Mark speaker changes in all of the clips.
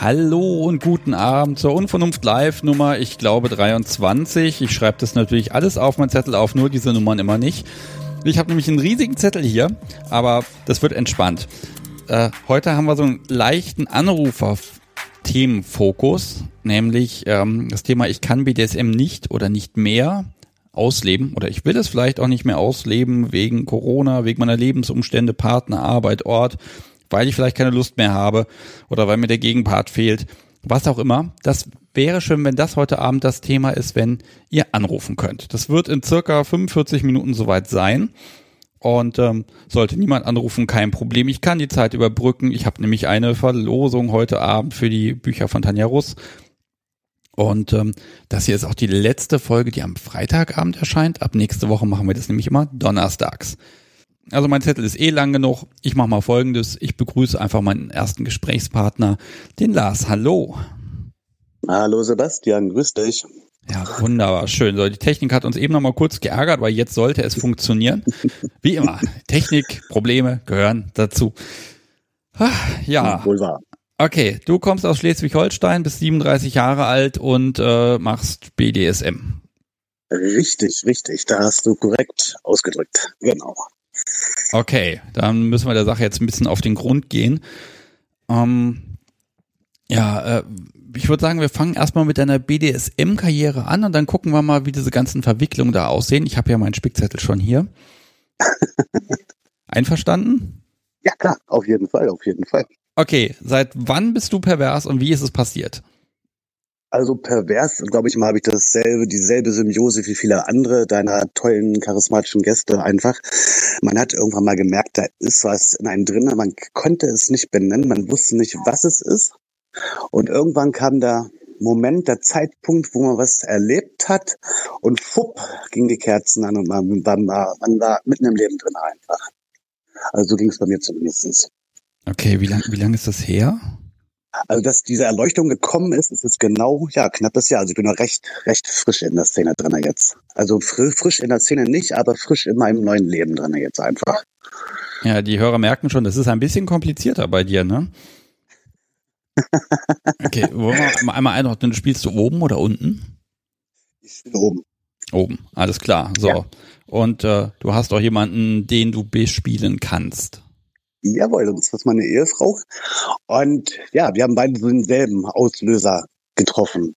Speaker 1: Hallo und guten Abend zur Unvernunft Live Nummer, ich glaube 23. Ich schreibe das natürlich alles auf mein Zettel auf, nur diese Nummern immer nicht. Ich habe nämlich einen riesigen Zettel hier, aber das wird entspannt. Äh, heute haben wir so einen leichten Anrufer-Themenfokus, nämlich ähm, das Thema Ich kann BDSM nicht oder nicht mehr ausleben oder ich will es vielleicht auch nicht mehr ausleben wegen Corona, wegen meiner Lebensumstände, Partner, Arbeit, Ort weil ich vielleicht keine Lust mehr habe oder weil mir der Gegenpart fehlt, was auch immer. Das wäre schön, wenn das heute Abend das Thema ist, wenn ihr anrufen könnt. Das wird in circa 45 Minuten soweit sein. Und ähm, sollte niemand anrufen, kein Problem. Ich kann die Zeit überbrücken. Ich habe nämlich eine Verlosung heute Abend für die Bücher von Tanja Russ. Und ähm, das hier ist auch die letzte Folge, die am Freitagabend erscheint. Ab nächste Woche machen wir das nämlich immer donnerstags. Also mein Zettel ist eh lang genug. Ich mache mal Folgendes. Ich begrüße einfach meinen ersten Gesprächspartner, den Lars. Hallo.
Speaker 2: Hallo Sebastian, grüß dich.
Speaker 1: Ja, wunderbar, schön. So, die Technik hat uns eben noch mal kurz geärgert, weil jetzt sollte es funktionieren. Wie immer, Technik, Probleme gehören dazu. Ja. Wohl wahr. Okay, du kommst aus Schleswig-Holstein, bist 37 Jahre alt und äh, machst BDSM.
Speaker 2: Richtig, richtig. Da hast du korrekt ausgedrückt. Genau.
Speaker 1: Okay, dann müssen wir der Sache jetzt ein bisschen auf den Grund gehen. Ähm, ja, äh, ich würde sagen, wir fangen erstmal mit deiner BDSM-Karriere an und dann gucken wir mal, wie diese ganzen Verwicklungen da aussehen. Ich habe ja meinen Spickzettel schon hier. Einverstanden?
Speaker 2: Ja, klar, auf jeden Fall, auf jeden Fall.
Speaker 1: Okay, seit wann bist du pervers und wie ist es passiert?
Speaker 2: Also pervers, glaube ich mal, habe ich dasselbe, dieselbe Symbiose wie viele andere deiner tollen, charismatischen Gäste einfach. Man hat irgendwann mal gemerkt, da ist was in einem drin, man konnte es nicht benennen, man wusste nicht, was es ist. Und irgendwann kam der Moment, der Zeitpunkt, wo man was erlebt hat und fupp, ging die Kerzen an und man, man, war, man war mitten im Leben drin einfach. Also so ging es bei mir zumindest.
Speaker 1: Okay, wie lange wie lang ist das her?
Speaker 2: Also, dass diese Erleuchtung gekommen ist, ist es genau, ja, knappes Jahr. Also ich bin noch recht, recht frisch in der Szene drin jetzt. Also fr frisch in der Szene nicht, aber frisch in meinem neuen Leben drin jetzt einfach.
Speaker 1: Ja, die Hörer merken schon, das ist ein bisschen komplizierter bei dir, ne? Okay, wollen wir einmal einordnen, spielst du oben oder unten?
Speaker 2: Ich spiele oben.
Speaker 1: Oben, alles klar. So. Ja. Und äh, du hast auch jemanden, den du bespielen kannst.
Speaker 2: Jawohl, das ist meine Ehefrau. Und ja, wir haben beide so denselben Auslöser getroffen,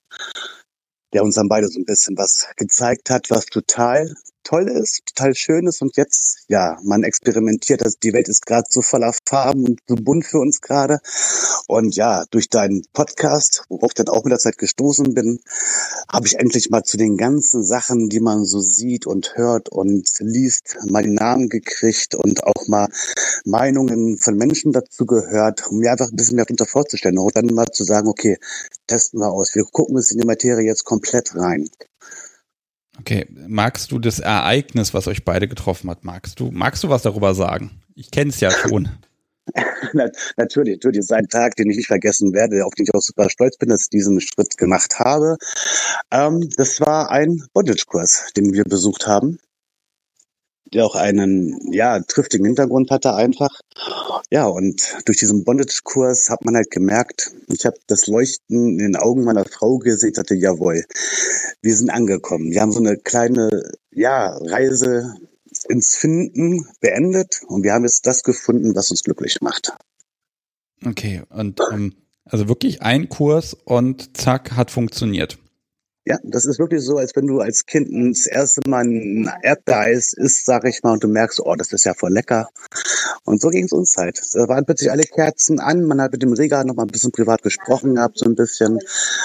Speaker 2: der uns dann beide so ein bisschen was gezeigt hat, was total toll ist, total schön ist. Und jetzt, ja, man experimentiert, also die Welt ist gerade so voller Farben und so bunt für uns gerade und ja, durch deinen Podcast, worauf ich dann auch mit der Zeit gestoßen bin, habe ich endlich mal zu den ganzen Sachen, die man so sieht und hört und liest, mal den Namen gekriegt und auch mal Meinungen von Menschen dazu gehört, um mir einfach ein bisschen mehr darunter vorzustellen und dann mal zu sagen, okay, testen wir aus, wir gucken uns in die Materie jetzt komplett rein.
Speaker 1: Okay, magst du das Ereignis, was euch beide getroffen hat, magst du, magst du was darüber sagen? Ich kenne es ja schon.
Speaker 2: natürlich, natürlich, sein Tag, den ich nicht vergessen werde, auf den ich auch super stolz bin, dass ich diesen Schritt gemacht habe. Ähm, das war ein Bondage-Kurs, den wir besucht haben der auch einen, ja, triftigen Hintergrund hatte einfach. Ja, und durch diesen Bondage-Kurs hat man halt gemerkt, ich habe das Leuchten in den Augen meiner Frau gesehen, hatte, jawohl, wir sind angekommen. Wir haben so eine kleine, ja, Reise ins Finden beendet und wir haben jetzt das gefunden, was uns glücklich macht.
Speaker 1: Okay, und ähm, also wirklich ein Kurs und zack, hat funktioniert.
Speaker 2: Ja, das ist wirklich so, als wenn du als Kind das erste Mal ein Erdbeereis isst, sag ich mal, und du merkst, oh, das ist ja voll lecker. Und so ging es uns halt. Da waren plötzlich alle Kerzen an, man hat mit dem Regal noch mal ein bisschen privat gesprochen gehabt, so ein bisschen.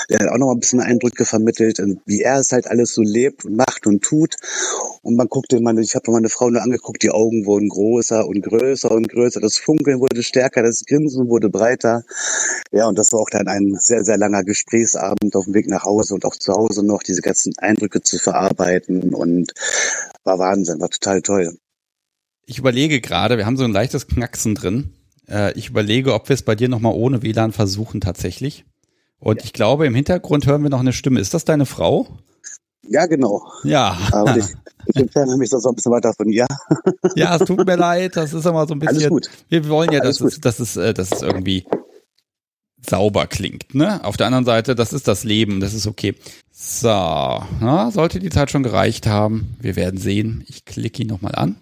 Speaker 2: Der hat auch noch mal ein bisschen Eindrücke vermittelt, wie er es halt alles so lebt und macht und tut. Und man guckte, meine, ich habe meine Frau nur angeguckt, die Augen wurden größer und größer und größer, das Funkeln wurde stärker, das Grinsen wurde breiter. Ja, und das war auch dann ein sehr, sehr langer Gesprächsabend auf dem Weg nach Hause und auch zu Hause noch diese ganzen Eindrücke zu verarbeiten und war Wahnsinn, war total toll.
Speaker 1: Ich überlege gerade, wir haben so ein leichtes Knacksen drin. Äh, ich überlege, ob wir es bei dir nochmal ohne WLAN versuchen tatsächlich. Und ja. ich glaube, im Hintergrund hören wir noch eine Stimme. Ist das deine Frau?
Speaker 2: Ja, genau.
Speaker 1: Ja.
Speaker 2: Aber ich, ich entferne mich so ein bisschen weiter von ihr.
Speaker 1: Ja, es tut mir leid. Das ist immer so ein bisschen. Alles gut. Wir wollen ja, dass es, dass es, äh, dass es irgendwie sauber klingt. Ne? Auf der anderen Seite, das ist das Leben, das ist okay. So, na, sollte die Zeit schon gereicht haben. Wir werden sehen. Ich klicke ihn nochmal an.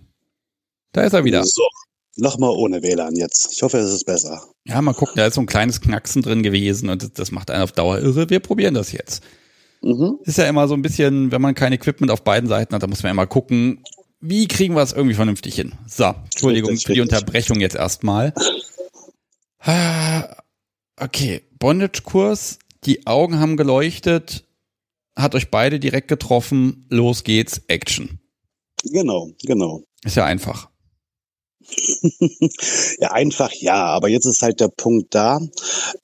Speaker 1: Da ist er wieder.
Speaker 2: So, nochmal ohne WLAN jetzt. Ich hoffe, es ist besser.
Speaker 1: Ja, mal gucken, da ist so ein kleines Knacksen drin gewesen und das, das macht einen auf Dauer irre. Wir probieren das jetzt. Mhm. Ist ja immer so ein bisschen, wenn man kein Equipment auf beiden Seiten hat, da muss man immer gucken, wie kriegen wir es irgendwie vernünftig hin. So, Entschuldigung für die Unterbrechung jetzt erstmal. Okay, Bondage-Kurs, die Augen haben geleuchtet, hat euch beide direkt getroffen, los geht's, Action.
Speaker 2: Genau, genau.
Speaker 1: Ist ja einfach.
Speaker 2: ja, einfach ja, aber jetzt ist halt der Punkt da,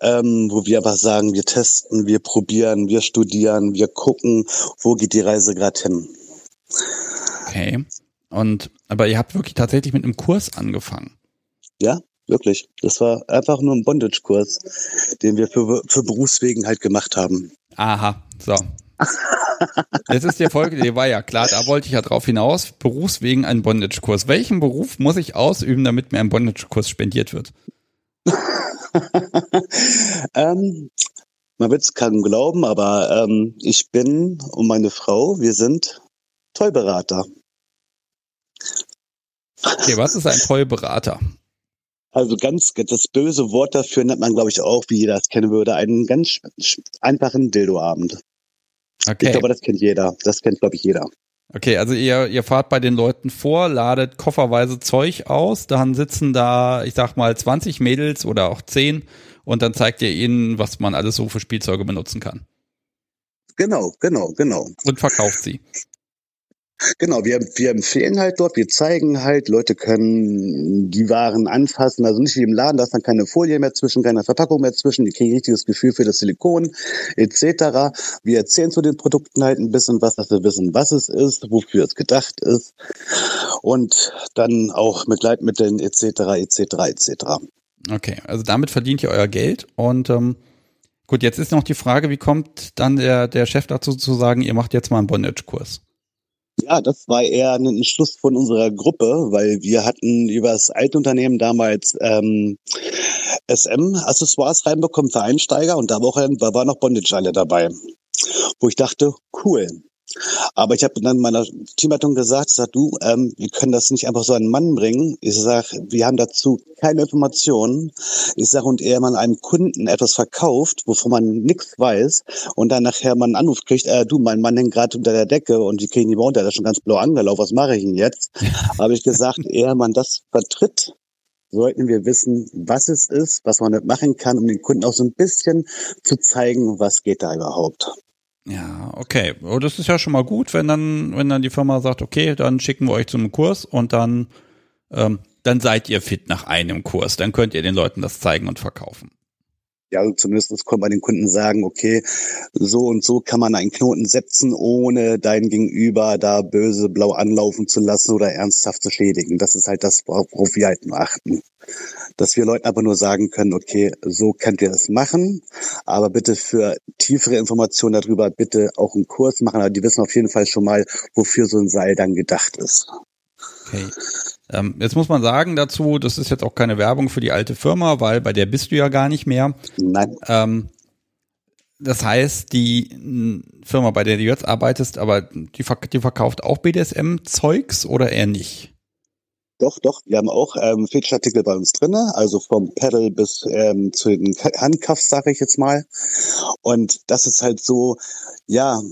Speaker 2: ähm, wo wir aber sagen, wir testen, wir probieren, wir studieren, wir gucken, wo geht die Reise gerade hin.
Speaker 1: Okay. Und aber ihr habt wirklich tatsächlich mit einem Kurs angefangen.
Speaker 2: Ja, wirklich. Das war einfach nur ein Bondage-Kurs, den wir für, für Berufswegen halt gemacht haben.
Speaker 1: Aha, so. Jetzt ist die Folge, die war ja klar, da wollte ich ja drauf hinaus. Berufswegen ein Bondage-Kurs. Welchen Beruf muss ich ausüben, damit mir ein Bondage-Kurs spendiert wird?
Speaker 2: ähm, man wird es kaum glauben, aber ähm, ich bin und meine Frau, wir sind Tollberater.
Speaker 1: Okay, was ist ein Tollberater?
Speaker 2: Also ganz, das böse Wort dafür nennt man, glaube ich, auch, wie jeder es kennen würde, einen ganz einfachen Dildoabend. Okay. Ich glaube, das kennt jeder. Das kennt, glaube ich, jeder.
Speaker 1: Okay, also ihr, ihr fahrt bei den Leuten vor, ladet kofferweise Zeug aus, dann sitzen da, ich sag mal, 20 Mädels oder auch 10 und dann zeigt ihr ihnen, was man alles so für Spielzeuge benutzen kann.
Speaker 2: Genau, genau, genau.
Speaker 1: Und verkauft sie.
Speaker 2: Genau, wir, wir empfehlen halt dort, wir zeigen halt, Leute können die Waren anfassen, also nicht wie im Laden, da ist dann keine Folie mehr zwischen, keine Verpackung mehr zwischen, die kriegen ein richtiges Gefühl für das Silikon etc. Wir erzählen zu den Produkten halt ein bisschen was, dass wir wissen, was es ist, wofür es gedacht ist und dann auch mit Leitmitteln etc. etc. etc.
Speaker 1: Okay, also damit verdient ihr euer Geld und ähm, gut, jetzt ist noch die Frage, wie kommt dann der, der Chef dazu zu sagen, ihr macht jetzt mal einen Bondage-Kurs?
Speaker 2: Ja, das war eher ein Entschluss von unserer Gruppe, weil wir hatten über das Altunternehmen damals ähm, SM-Accessoires reinbekommen für Einsteiger und da war, da war noch Bondage alle dabei. Wo ich dachte, cool, aber ich habe dann meiner Teamleitung gesagt, sag du, ähm, wir können das nicht einfach so einen Mann bringen. Ich sag, wir haben dazu keine Informationen. Ich sag, und eher man einem Kunden etwas verkauft, wovon man nichts weiß, und dann nachher man einen Anruf kriegt, äh, du, mein Mann hängt gerade unter der Decke und die kriegen die runter, der ist schon ganz blau angelaufen, was mache ich denn jetzt? habe ich gesagt, eher man das vertritt, sollten wir wissen, was es ist, was man damit machen kann, um den Kunden auch so ein bisschen zu zeigen, was geht da überhaupt.
Speaker 1: Ja, okay. Oh, das ist ja schon mal gut, wenn dann, wenn dann die Firma sagt, okay, dann schicken wir euch zum Kurs und dann, ähm, dann seid ihr fit nach einem Kurs. Dann könnt ihr den Leuten das zeigen und verkaufen.
Speaker 2: Ja, also zumindest kommt man den Kunden sagen, okay, so und so kann man einen Knoten setzen, ohne dein Gegenüber da böse blau anlaufen zu lassen oder ernsthaft zu schädigen. Das ist halt das, worauf wir halt nur achten. Dass wir Leuten aber nur sagen können, okay, so könnt ihr das machen, aber bitte für tiefere Informationen darüber bitte auch einen Kurs machen. Aber die wissen auf jeden Fall schon mal, wofür so ein Seil dann gedacht ist.
Speaker 1: Okay. Ähm, jetzt muss man sagen dazu, das ist jetzt auch keine Werbung für die alte Firma, weil bei der bist du ja gar nicht mehr.
Speaker 2: Nein.
Speaker 1: Ähm, das heißt, die Firma, bei der du jetzt arbeitest, aber die, die verkauft auch BDSM-Zeugs oder eher nicht?
Speaker 2: Doch, doch. Wir haben auch ähm, Feature-Artikel bei uns drinne, also vom Pedal bis ähm, zu den Handcuffs, sage ich jetzt mal. Und das ist halt so, ja,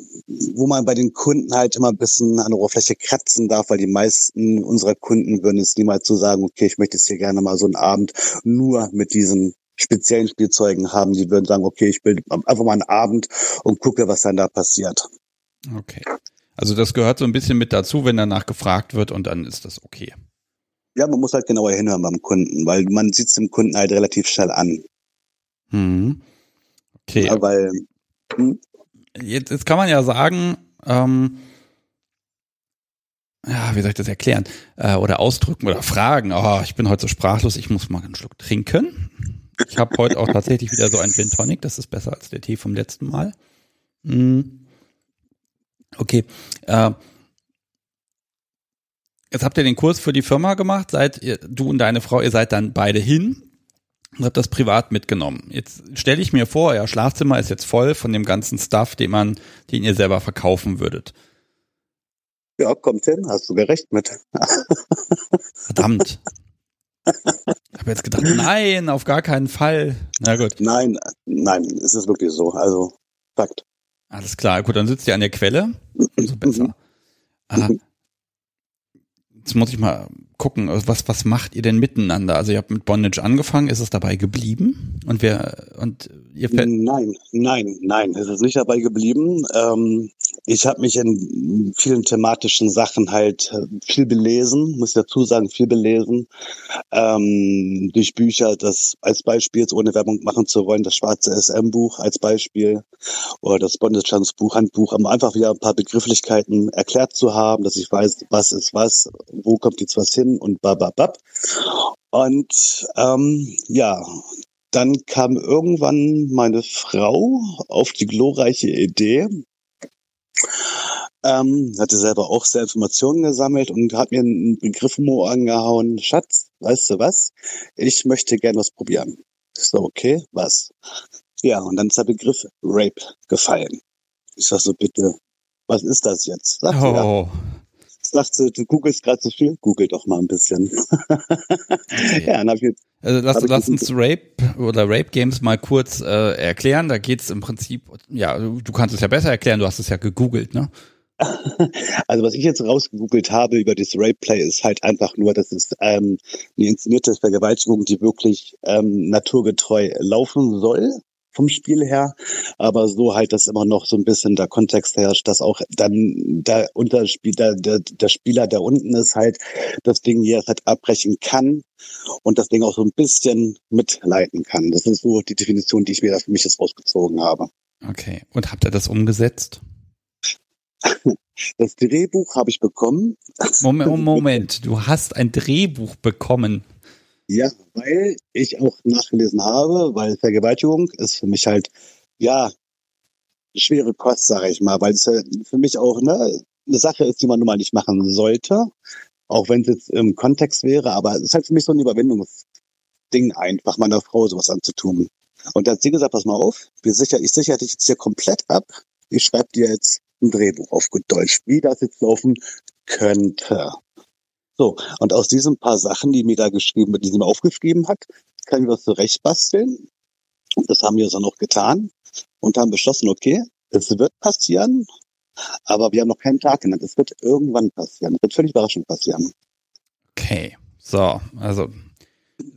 Speaker 2: wo man bei den Kunden halt immer ein bisschen an der Oberfläche kratzen darf, weil die meisten unserer Kunden würden es niemals so sagen, okay, ich möchte jetzt hier gerne mal so einen Abend nur mit diesen speziellen Spielzeugen haben. Die würden sagen, okay, ich will einfach mal einen Abend und gucke, was dann da passiert.
Speaker 1: Okay. Also das gehört so ein bisschen mit dazu, wenn danach gefragt wird und dann ist das okay.
Speaker 2: Ja, man muss halt genauer hinhören beim Kunden, weil man sieht es dem Kunden halt relativ schnell an.
Speaker 1: Hm. Okay.
Speaker 2: Ja, weil,
Speaker 1: hm? jetzt, jetzt kann man ja sagen, ähm, ja, wie soll ich das erklären? Äh, oder ausdrücken oder fragen. Oh, ich bin heute so sprachlos, ich muss mal einen Schluck trinken. Ich habe heute auch tatsächlich wieder so ein Gin Tonic, das ist besser als der Tee vom letzten Mal. Hm. Okay. Äh, Jetzt habt ihr den Kurs für die Firma gemacht, seid ihr, du und deine Frau, ihr seid dann beide hin. und habe das privat mitgenommen. Jetzt stelle ich mir vor, euer Schlafzimmer ist jetzt voll von dem ganzen Stuff, den man, den ihr selber verkaufen würdet.
Speaker 2: Ja, kommt hin, hast du gerecht mit.
Speaker 1: Verdammt. Ich habe jetzt gedacht, nein, auf gar keinen Fall. Na gut.
Speaker 2: Nein, nein, es ist wirklich so. Also, Fakt.
Speaker 1: Alles klar, gut, dann sitzt ihr an der Quelle. Umso besser.
Speaker 2: Mhm.
Speaker 1: Jetzt muss ich mal gucken, was, was macht ihr denn miteinander? Also ihr habt mit Bondage angefangen, ist es dabei geblieben? Und wer, und ihr
Speaker 2: Nein, nein, nein, es ist nicht dabei geblieben. Ähm, ich habe mich in vielen thematischen Sachen halt äh, viel belesen, muss ich dazu sagen, viel belesen. Ähm, durch Bücher, das als Beispiel, jetzt ohne Werbung machen zu wollen, das schwarze SM-Buch als Beispiel oder das Bondage-Buch, Handbuch, um einfach wieder ein paar Begrifflichkeiten erklärt zu haben, dass ich weiß, was ist was, wo kommt jetzt was hin und bababab. Und ähm, ja, dann kam irgendwann meine Frau auf die glorreiche Idee, ähm, hatte selber auch sehr Informationen gesammelt und hat mir einen Begriff Ohr angehauen, Schatz, weißt du was? Ich möchte gerne was probieren. Ich so, okay, was? Ja, und dann ist der Begriff Rape gefallen. Ich sag so, bitte, was ist das jetzt? Sie, ja. Sagt sie, du googelst gerade so viel? Google doch mal ein bisschen. ja, dann hab ich jetzt,
Speaker 1: also lass, lass uns Rape oder Rape Games mal kurz äh, erklären. Da geht's im Prinzip, ja, du du kannst es ja besser erklären, du hast es ja gegoogelt, ne?
Speaker 2: Also was ich jetzt rausgegoogelt habe über das Rape Play ist halt einfach nur, dass es ähm, eine inszenierte Vergewaltigung, die wirklich ähm, naturgetreu laufen soll vom Spiel her, aber so halt, dass immer noch so ein bisschen der Kontext herrscht, dass auch dann der Unterspieler, der, der Spieler, der unten ist, halt das Ding hier halt abbrechen kann und das Ding auch so ein bisschen mitleiten kann. Das ist so die Definition, die ich mir da für mich jetzt rausgezogen habe.
Speaker 1: Okay. Und habt ihr das umgesetzt?
Speaker 2: Das Drehbuch habe ich bekommen.
Speaker 1: Moment, Moment, du hast ein Drehbuch bekommen.
Speaker 2: Ja, weil ich auch nachgelesen habe, weil Vergewaltigung ist für mich halt, ja, schwere Kost, sage ich mal, weil es für mich auch ne, eine Sache ist, die man nun mal nicht machen sollte, auch wenn es jetzt im Kontext wäre, aber es ist halt für mich so ein Überwindungsding einfach, meiner Frau sowas anzutun. Und da hat sie gesagt, pass mal auf, wir sicher, ich sichere dich jetzt hier komplett ab, ich schreibe dir jetzt ein Drehbuch auf gut Deutsch, wie das jetzt laufen könnte. So, und aus diesen paar Sachen, die mir da geschrieben, die sie mir aufgeschrieben hat, können wir was zurecht basteln. Und das haben wir dann auch getan und haben beschlossen, okay, es wird passieren, aber wir haben noch keinen Tag genannt. Es wird irgendwann passieren. Es wird völlig überraschend passieren.
Speaker 1: Okay. So, also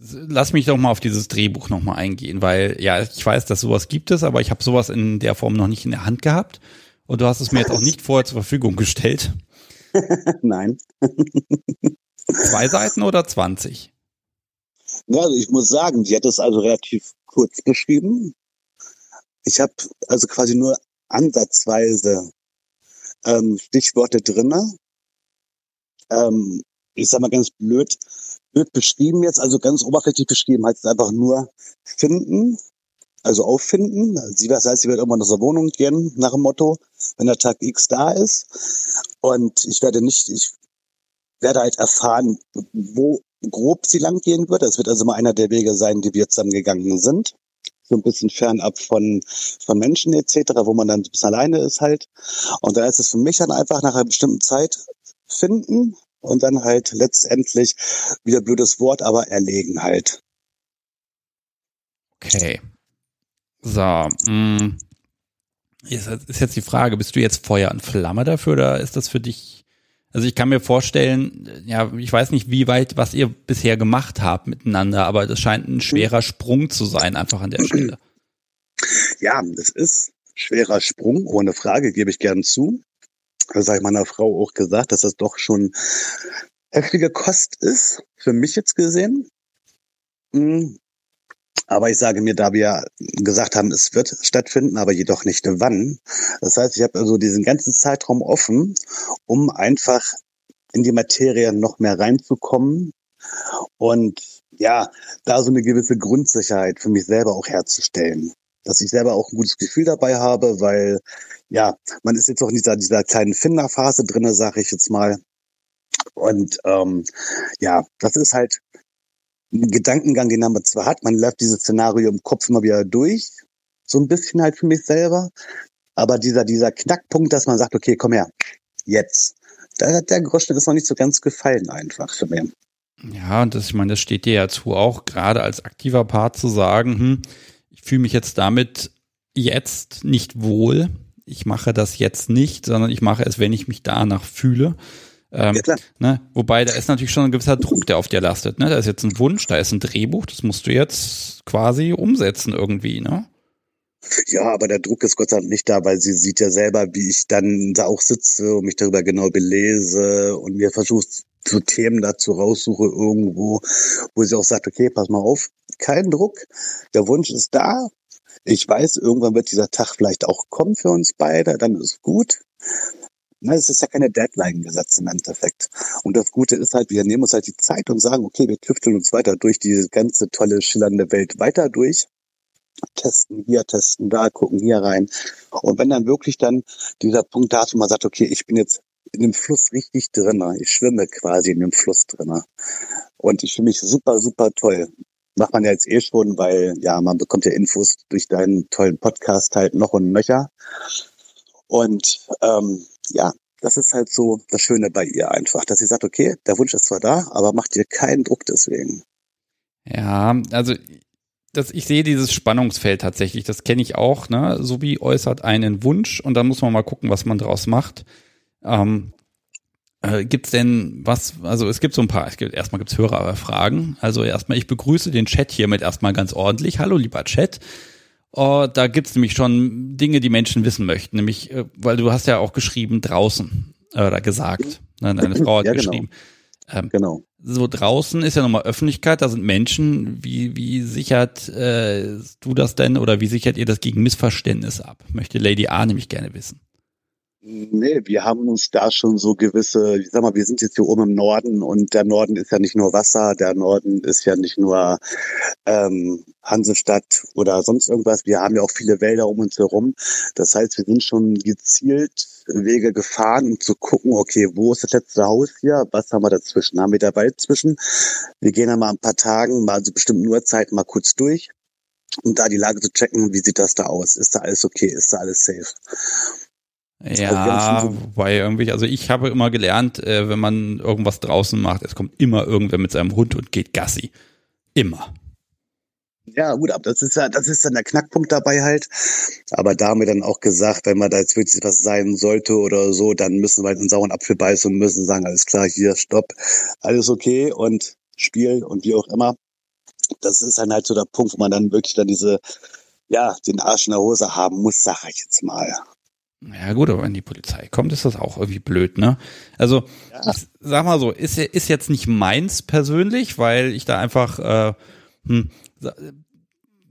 Speaker 1: lass mich doch mal auf dieses Drehbuch nochmal eingehen, weil ja, ich weiß, dass sowas gibt es, aber ich habe sowas in der Form noch nicht in der Hand gehabt. Und du hast es mir jetzt auch nicht vorher zur Verfügung gestellt.
Speaker 2: Nein.
Speaker 1: Zwei Seiten oder 20?
Speaker 2: Ja, also ich muss sagen, die hat es also relativ kurz beschrieben. Ich habe also quasi nur ansatzweise ähm, Stichworte drinne. Ähm, ich sag mal ganz blöd, blöd beschrieben jetzt, also ganz oberflächlich beschrieben, heißt es einfach nur finden, also auffinden. Sie das heißt, sie wird irgendwann aus der Wohnung gehen, nach dem Motto, wenn der Tag X da ist. Und ich werde nicht, ich werde halt erfahren, wo grob sie lang gehen wird. Das wird also mal einer der Wege sein, die wir zusammen gegangen sind. So ein bisschen fernab von, von Menschen etc., wo man dann ein bisschen alleine ist halt. Und da ist es für mich dann einfach nach einer bestimmten Zeit finden und dann halt letztendlich, wieder blödes Wort, aber erlegen halt.
Speaker 1: Okay. So, mh. Ist, jetzt die Frage, bist du jetzt Feuer und Flamme dafür oder ist das für dich? Also ich kann mir vorstellen, ja, ich weiß nicht, wie weit, was ihr bisher gemacht habt miteinander, aber das scheint ein schwerer Sprung zu sein, einfach an der Stelle.
Speaker 2: Ja, das ist schwerer Sprung, ohne Frage, gebe ich gern zu. Das habe ich meiner Frau auch gesagt, dass das doch schon heftige Kost ist, für mich jetzt gesehen. Aber ich sage mir, da wir gesagt haben, es wird stattfinden, aber jedoch nicht wann. Das heißt, ich habe also diesen ganzen Zeitraum offen, um einfach in die Materie noch mehr reinzukommen und ja, da so eine gewisse Grundsicherheit für mich selber auch herzustellen. Dass ich selber auch ein gutes Gefühl dabei habe, weil ja, man ist jetzt auch in dieser, dieser kleinen Finderphase drinne, sage ich jetzt mal. Und ähm, ja, das ist halt Gedankengang, den man zwar hat, man läuft dieses Szenario im Kopf immer wieder durch, so ein bisschen halt für mich selber, aber dieser, dieser Knackpunkt, dass man sagt, okay, komm her, jetzt. Da hat der Groschen ist noch nicht so ganz gefallen einfach für mich.
Speaker 1: Ja, und das, ich meine, das steht dir ja zu, auch gerade als aktiver Part zu sagen, hm, ich fühle mich jetzt damit jetzt nicht wohl. Ich mache das jetzt nicht, sondern ich mache es, wenn ich mich danach fühle. Ähm, ja, ne? Wobei da ist natürlich schon ein gewisser Druck, der auf dir lastet. Ne? Da ist jetzt ein Wunsch, da ist ein Drehbuch, das musst du jetzt quasi umsetzen irgendwie, ne?
Speaker 2: Ja, aber der Druck ist Gott sei Dank nicht da, weil sie sieht ja selber, wie ich dann da auch sitze und mich darüber genau belese und mir versucht, so Themen dazu raussuche irgendwo, wo sie auch sagt, okay, pass mal auf, kein Druck, der Wunsch ist da. Ich weiß, irgendwann wird dieser Tag vielleicht auch kommen für uns beide, dann ist gut. Na, es ist ja keine Deadline gesetzt im Endeffekt. Und das Gute ist halt, wir nehmen uns halt die Zeit und sagen, okay, wir tüfteln uns weiter durch diese ganze tolle, schillernde Welt weiter durch testen hier, testen da, gucken hier rein. Und wenn dann wirklich dann dieser Punkt da ist, wo man sagt, okay, ich bin jetzt in dem Fluss richtig drin, ich schwimme quasi in dem Fluss drin. Und ich fühle mich super, super toll. Macht man ja jetzt eh schon, weil ja, man bekommt ja Infos durch deinen tollen Podcast halt noch und nöcher. Und ähm, ja, das ist halt so das Schöne bei ihr einfach, dass sie sagt, okay, der Wunsch ist zwar da, aber macht dir keinen Druck deswegen.
Speaker 1: Ja, also das, ich sehe dieses Spannungsfeld tatsächlich, das kenne ich auch, ne? Subi äußert einen Wunsch und dann muss man mal gucken, was man draus macht. Ähm, äh, gibt's denn was, also es gibt so ein paar, es gibt, erstmal gibt's Hörerfragen. Also erstmal, ich begrüße den Chat hiermit erstmal ganz ordentlich. Hallo, lieber Chat. Oh, da gibt's nämlich schon Dinge, die Menschen wissen möchten, nämlich, äh, weil du hast ja auch geschrieben draußen äh, oder gesagt, ne, deine Frau hat ja, genau. geschrieben. Ähm, genau so draußen ist ja nochmal Öffentlichkeit, da sind Menschen. Wie, wie sichert äh, du das denn oder wie sichert ihr das gegen Missverständnis ab? Möchte Lady A nämlich gerne wissen.
Speaker 2: Nee, wir haben uns da schon so gewisse, ich sag mal, wir sind jetzt hier oben im Norden und der Norden ist ja nicht nur Wasser, der Norden ist ja nicht nur ähm, Hansestadt oder sonst irgendwas. Wir haben ja auch viele Wälder um uns herum. Das heißt, wir sind schon gezielt Wege gefahren, um zu gucken, okay, wo ist das letzte Haus hier? Was haben wir dazwischen? Haben wir da Wald zwischen? Wir gehen dann mal ein paar Tagen, mal zu bestimmten Uhrzeiten mal kurz durch, um da die Lage zu checken, wie sieht das da aus? Ist da alles okay? Ist da alles safe?
Speaker 1: Ja, wobei irgendwie, also ich habe immer gelernt, äh, wenn man irgendwas draußen macht, es kommt immer irgendwer mit seinem Hund und geht Gassi. Immer.
Speaker 2: Ja, gut, aber das ist ja, das ist dann der Knackpunkt dabei halt. Aber da haben wir dann auch gesagt, wenn man da jetzt wirklich was sein sollte oder so, dann müssen wir halt einen sauren Apfel beißen und müssen sagen, alles klar, hier, stopp, alles okay und Spiel und wie auch immer. Das ist dann halt so der Punkt, wo man dann wirklich dann diese, ja, den Arsch in der Hose haben muss, sag ich jetzt mal.
Speaker 1: Ja gut, aber wenn die Polizei kommt, ist das auch irgendwie blöd, ne? Also, ja. sag mal so, ist, ist jetzt nicht meins persönlich, weil ich da einfach, äh, hm,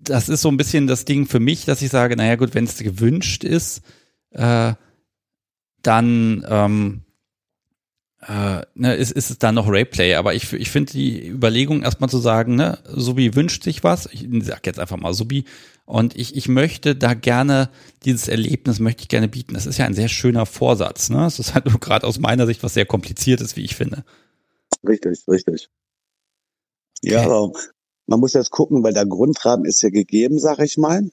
Speaker 1: das ist so ein bisschen das Ding für mich, dass ich sage, naja gut, wenn es gewünscht ist, äh, dann ähm, äh, ne, ist, ist es dann noch Rayplay. Aber ich, ich finde die Überlegung erstmal zu sagen, ne, Subi wünscht sich was, ich sag jetzt einfach mal Subi, und ich, ich möchte da gerne, dieses Erlebnis möchte ich gerne bieten. Das ist ja ein sehr schöner Vorsatz. Ne? Es ist halt nur gerade aus meiner Sicht was sehr kompliziertes, wie ich finde.
Speaker 2: Richtig, richtig. Okay. Ja, aber man muss jetzt gucken, weil der Grundrahmen ist ja gegeben, sag ich mal.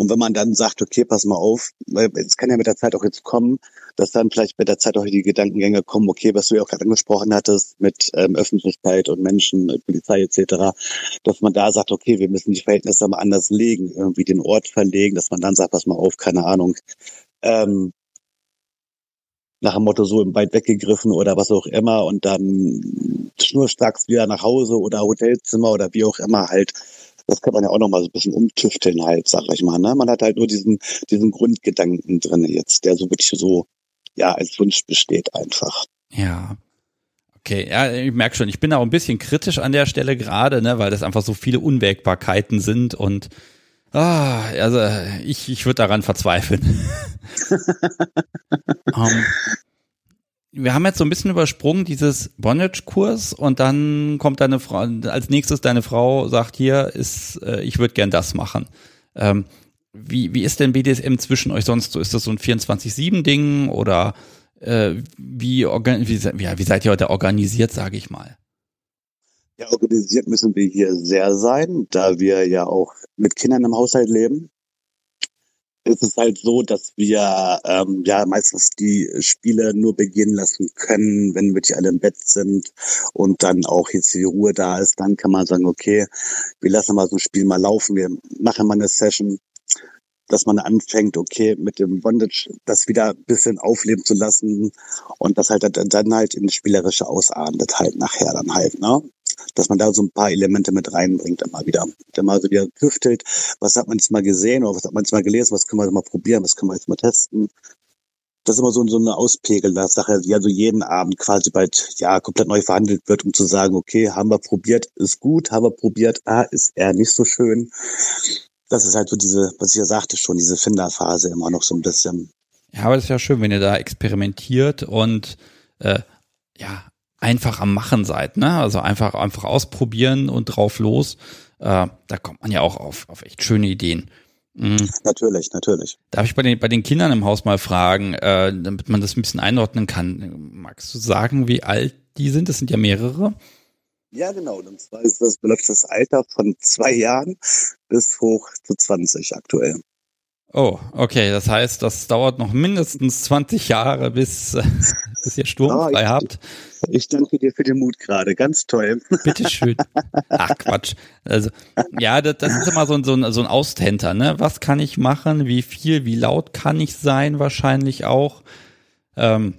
Speaker 2: Und wenn man dann sagt, okay, pass mal auf, weil es kann ja mit der Zeit auch jetzt kommen, dass dann vielleicht mit der Zeit auch die Gedankengänge kommen, okay, was du ja auch gerade angesprochen hattest mit ähm, Öffentlichkeit und Menschen, Polizei etc., dass man da sagt, okay, wir müssen die Verhältnisse mal anders legen, irgendwie den Ort verlegen, dass man dann sagt, pass mal auf, keine Ahnung, ähm, nach dem Motto so im weit weggegriffen oder was auch immer und dann schnurstracks wieder nach Hause oder Hotelzimmer oder wie auch immer halt. Das kann man ja auch noch mal so ein bisschen umtüfteln halt, sag ich mal. Ne? Man hat halt nur diesen, diesen Grundgedanken drin jetzt, der so wirklich so, ja, als Wunsch besteht einfach.
Speaker 1: Ja. Okay, ja, ich merke schon, ich bin auch ein bisschen kritisch an der Stelle gerade, ne, weil das einfach so viele Unwägbarkeiten sind und Ah, also ich, ich würde daran verzweifeln. um, ähm, wir haben jetzt so ein bisschen übersprungen dieses Bondage-Kurs und dann kommt deine Frau, als nächstes deine Frau sagt hier, ist, äh, ich würde gern das machen. Ähm, wie, wie ist denn BDSM zwischen euch sonst so? Ist das so ein 24-7-Ding oder äh, wie, wie, wie seid ihr heute organisiert, sage ich mal?
Speaker 2: Ja, organisiert müssen wir hier sehr sein, da wir ja auch mit Kindern im Haushalt leben. Es ist halt so, dass wir ähm, ja meistens die Spiele nur beginnen lassen können, wenn wirklich alle im Bett sind und dann auch jetzt die Ruhe da ist. Dann kann man sagen, okay, wir lassen mal so ein Spiel mal laufen, wir machen mal eine Session dass man anfängt, okay, mit dem Bondage das wieder ein bisschen aufleben zu lassen und das halt dann halt in spielerische ausartet halt nachher dann halt, ne? Dass man da so ein paar Elemente mit reinbringt immer wieder. Dann mal so wieder tüftelt, was hat man jetzt mal gesehen oder was hat man jetzt mal gelesen, was können wir mal probieren, was können wir jetzt mal testen. Das ist immer so, so eine Auspegel-Sache, die also jeden Abend quasi bald ja komplett neu verhandelt wird, um zu sagen, okay, haben wir probiert, ist gut, haben wir probiert, ah, ist eher nicht so schön das ist halt so diese, was ich ja sagte schon, diese Finderphase immer noch so ein bisschen.
Speaker 1: Ja, aber das ist ja schön, wenn ihr da experimentiert und äh, ja, einfach am Machen seid, ne? Also einfach, einfach ausprobieren und drauf los. Äh, da kommt man ja auch auf, auf echt schöne Ideen.
Speaker 2: Mhm. Natürlich, natürlich.
Speaker 1: Darf ich bei den, bei den Kindern im Haus mal fragen, äh, damit man das ein bisschen einordnen kann? Magst du sagen, wie alt die sind? Das sind ja mehrere.
Speaker 2: Ja, genau. Und zwar ist das, beläuft das Alter von zwei Jahren bis hoch zu 20 aktuell.
Speaker 1: Oh, okay. Das heißt, das dauert noch mindestens 20 Jahre, bis, bis ihr sturmfrei oh, ich, habt.
Speaker 2: Ich danke dir für den Mut gerade. Ganz toll.
Speaker 1: Bitteschön. Ach, Quatsch. Also, ja, das, das ist immer so ein, so ein, so ein Austenter, ne? Was kann ich machen? Wie viel, wie laut kann ich sein? Wahrscheinlich auch. Ähm,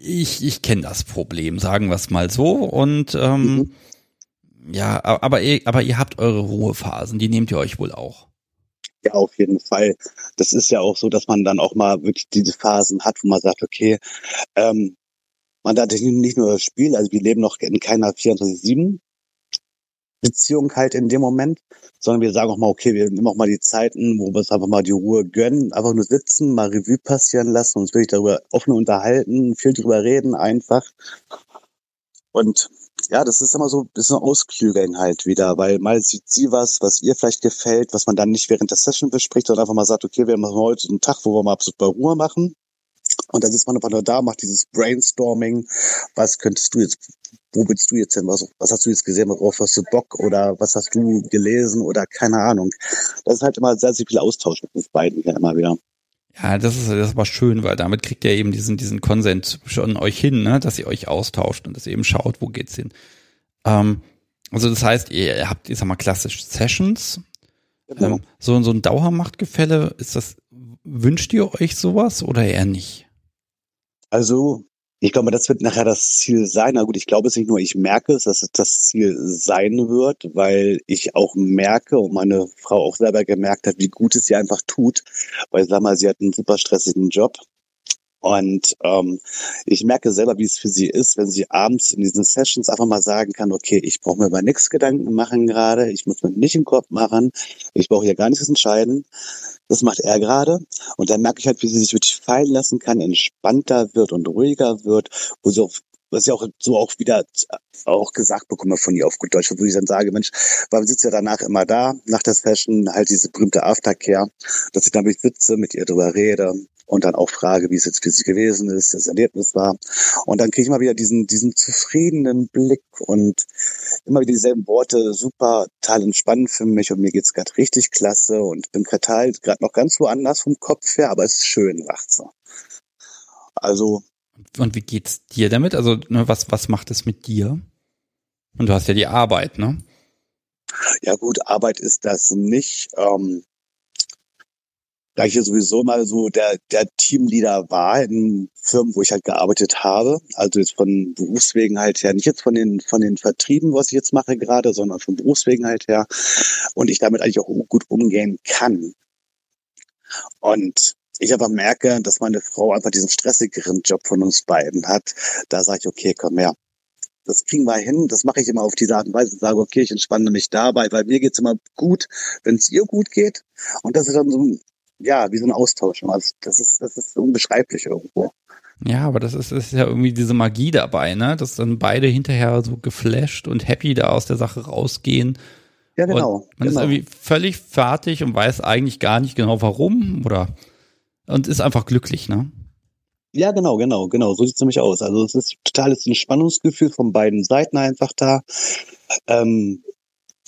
Speaker 1: ich, ich kenne das Problem, sagen wir es mal so. Und ähm, mhm. ja, aber ihr, aber ihr habt eure Ruhephasen, die nehmt ihr euch wohl auch.
Speaker 2: Ja, auf jeden Fall. Das ist ja auch so, dass man dann auch mal wirklich diese Phasen hat, wo man sagt, okay, ähm, man hat nicht nur das Spiel, also wir leben noch in keiner 24-7, Beziehung halt in dem Moment, sondern wir sagen auch mal, okay, wir nehmen auch mal die Zeiten, wo wir uns einfach mal die Ruhe gönnen, einfach nur sitzen, mal Revue passieren lassen, uns wirklich darüber offen unterhalten, viel drüber reden einfach. Und ja, das ist immer so ein bisschen Ausklügeln halt wieder, weil mal sieht sie was, was ihr vielleicht gefällt, was man dann nicht während der Session bespricht, sondern einfach mal sagt, okay, wir machen heute einen Tag, wo wir mal absolut bei Ruhe machen. Und dann sitzt man einfach nur da, macht dieses Brainstorming. Was könntest du jetzt, wo willst du jetzt hin? Was, was hast du jetzt gesehen? Worauf hast du Bock? Oder was hast du gelesen? Oder keine Ahnung. Das ist halt immer sehr, sehr viel Austausch mit uns beiden hier immer wieder.
Speaker 1: Ja, das ist, das aber schön, weil damit kriegt ihr eben diesen, diesen Konsens schon euch hin, ne, dass ihr euch austauscht und dass ihr eben schaut, wo geht's hin. Ähm, also das heißt, ihr habt, ich sag mal, klassische Sessions. Genau. Ähm, so, so ein Dauermachtgefälle, ist das, wünscht ihr euch sowas oder eher nicht?
Speaker 2: Also, ich glaube, das wird nachher das Ziel sein. Na gut, ich glaube es nicht nur, ich merke es, dass es das Ziel sein wird, weil ich auch merke und meine Frau auch selber gemerkt hat, wie gut es sie einfach tut. Weil, sag mal, sie hat einen super stressigen Job. Und ähm, ich merke selber, wie es für sie ist, wenn sie abends in diesen Sessions einfach mal sagen kann, okay, ich brauche mir über nichts Gedanken machen gerade, ich muss mir nicht im Kopf machen, ich brauche hier gar nichts entscheiden. Das macht er gerade. Und dann merke ich halt, wie sie sich wirklich fallen lassen kann, entspannter wird und ruhiger wird, wo sie auch was ich auch so auch wieder auch gesagt bekomme von ihr auf gut Deutsch, wo ich dann sage, Mensch, warum sitzt ja danach immer da, nach der Session, halt diese berühmte Aftercare, dass ich damit sitze, mit ihr drüber rede, und dann auch frage, wie es jetzt für sie gewesen ist, das Erlebnis war. Und dann kriege ich immer wieder diesen, diesen zufriedenen Blick und immer wieder dieselben Worte, super, total entspannend für mich und mir geht's gerade richtig klasse und bin gerade gerade noch ganz woanders vom Kopf her, aber es ist schön, sagt sie. Also.
Speaker 1: Und wie geht's dir damit? Also, ne, was, was macht es mit dir? Und du hast ja die Arbeit, ne?
Speaker 2: Ja gut, Arbeit ist das nicht. Ähm, da ich ja sowieso mal so der, der Teamleader war in Firmen, wo ich halt gearbeitet habe, also jetzt von Berufswegen halt her, nicht jetzt von den, von den Vertrieben, was ich jetzt mache gerade, sondern von Berufswegen halt her und ich damit eigentlich auch gut umgehen kann. Und ich aber merke, dass meine Frau einfach diesen stressigeren Job von uns beiden hat. Da sage ich, okay, komm her, das kriegen wir hin. Das mache ich immer auf diese Art und Weise. Ich sage, okay, ich entspanne mich dabei, weil mir geht's immer gut, wenn es ihr gut geht. Und das ist dann so ein ja, wie so ein Austausch. Also das ist, das ist unbeschreiblich irgendwo.
Speaker 1: Ja, aber das ist, ist ja irgendwie diese Magie dabei, ne? Dass dann beide hinterher so geflasht und happy da aus der Sache rausgehen.
Speaker 2: Ja, genau.
Speaker 1: Und man
Speaker 2: genau.
Speaker 1: ist irgendwie völlig fertig und weiß eigentlich gar nicht genau warum oder und ist einfach glücklich, ne?
Speaker 2: Ja, genau, genau, genau. So sieht's nämlich aus. Also es ist totales Entspannungsgefühl von beiden Seiten einfach da. Ähm,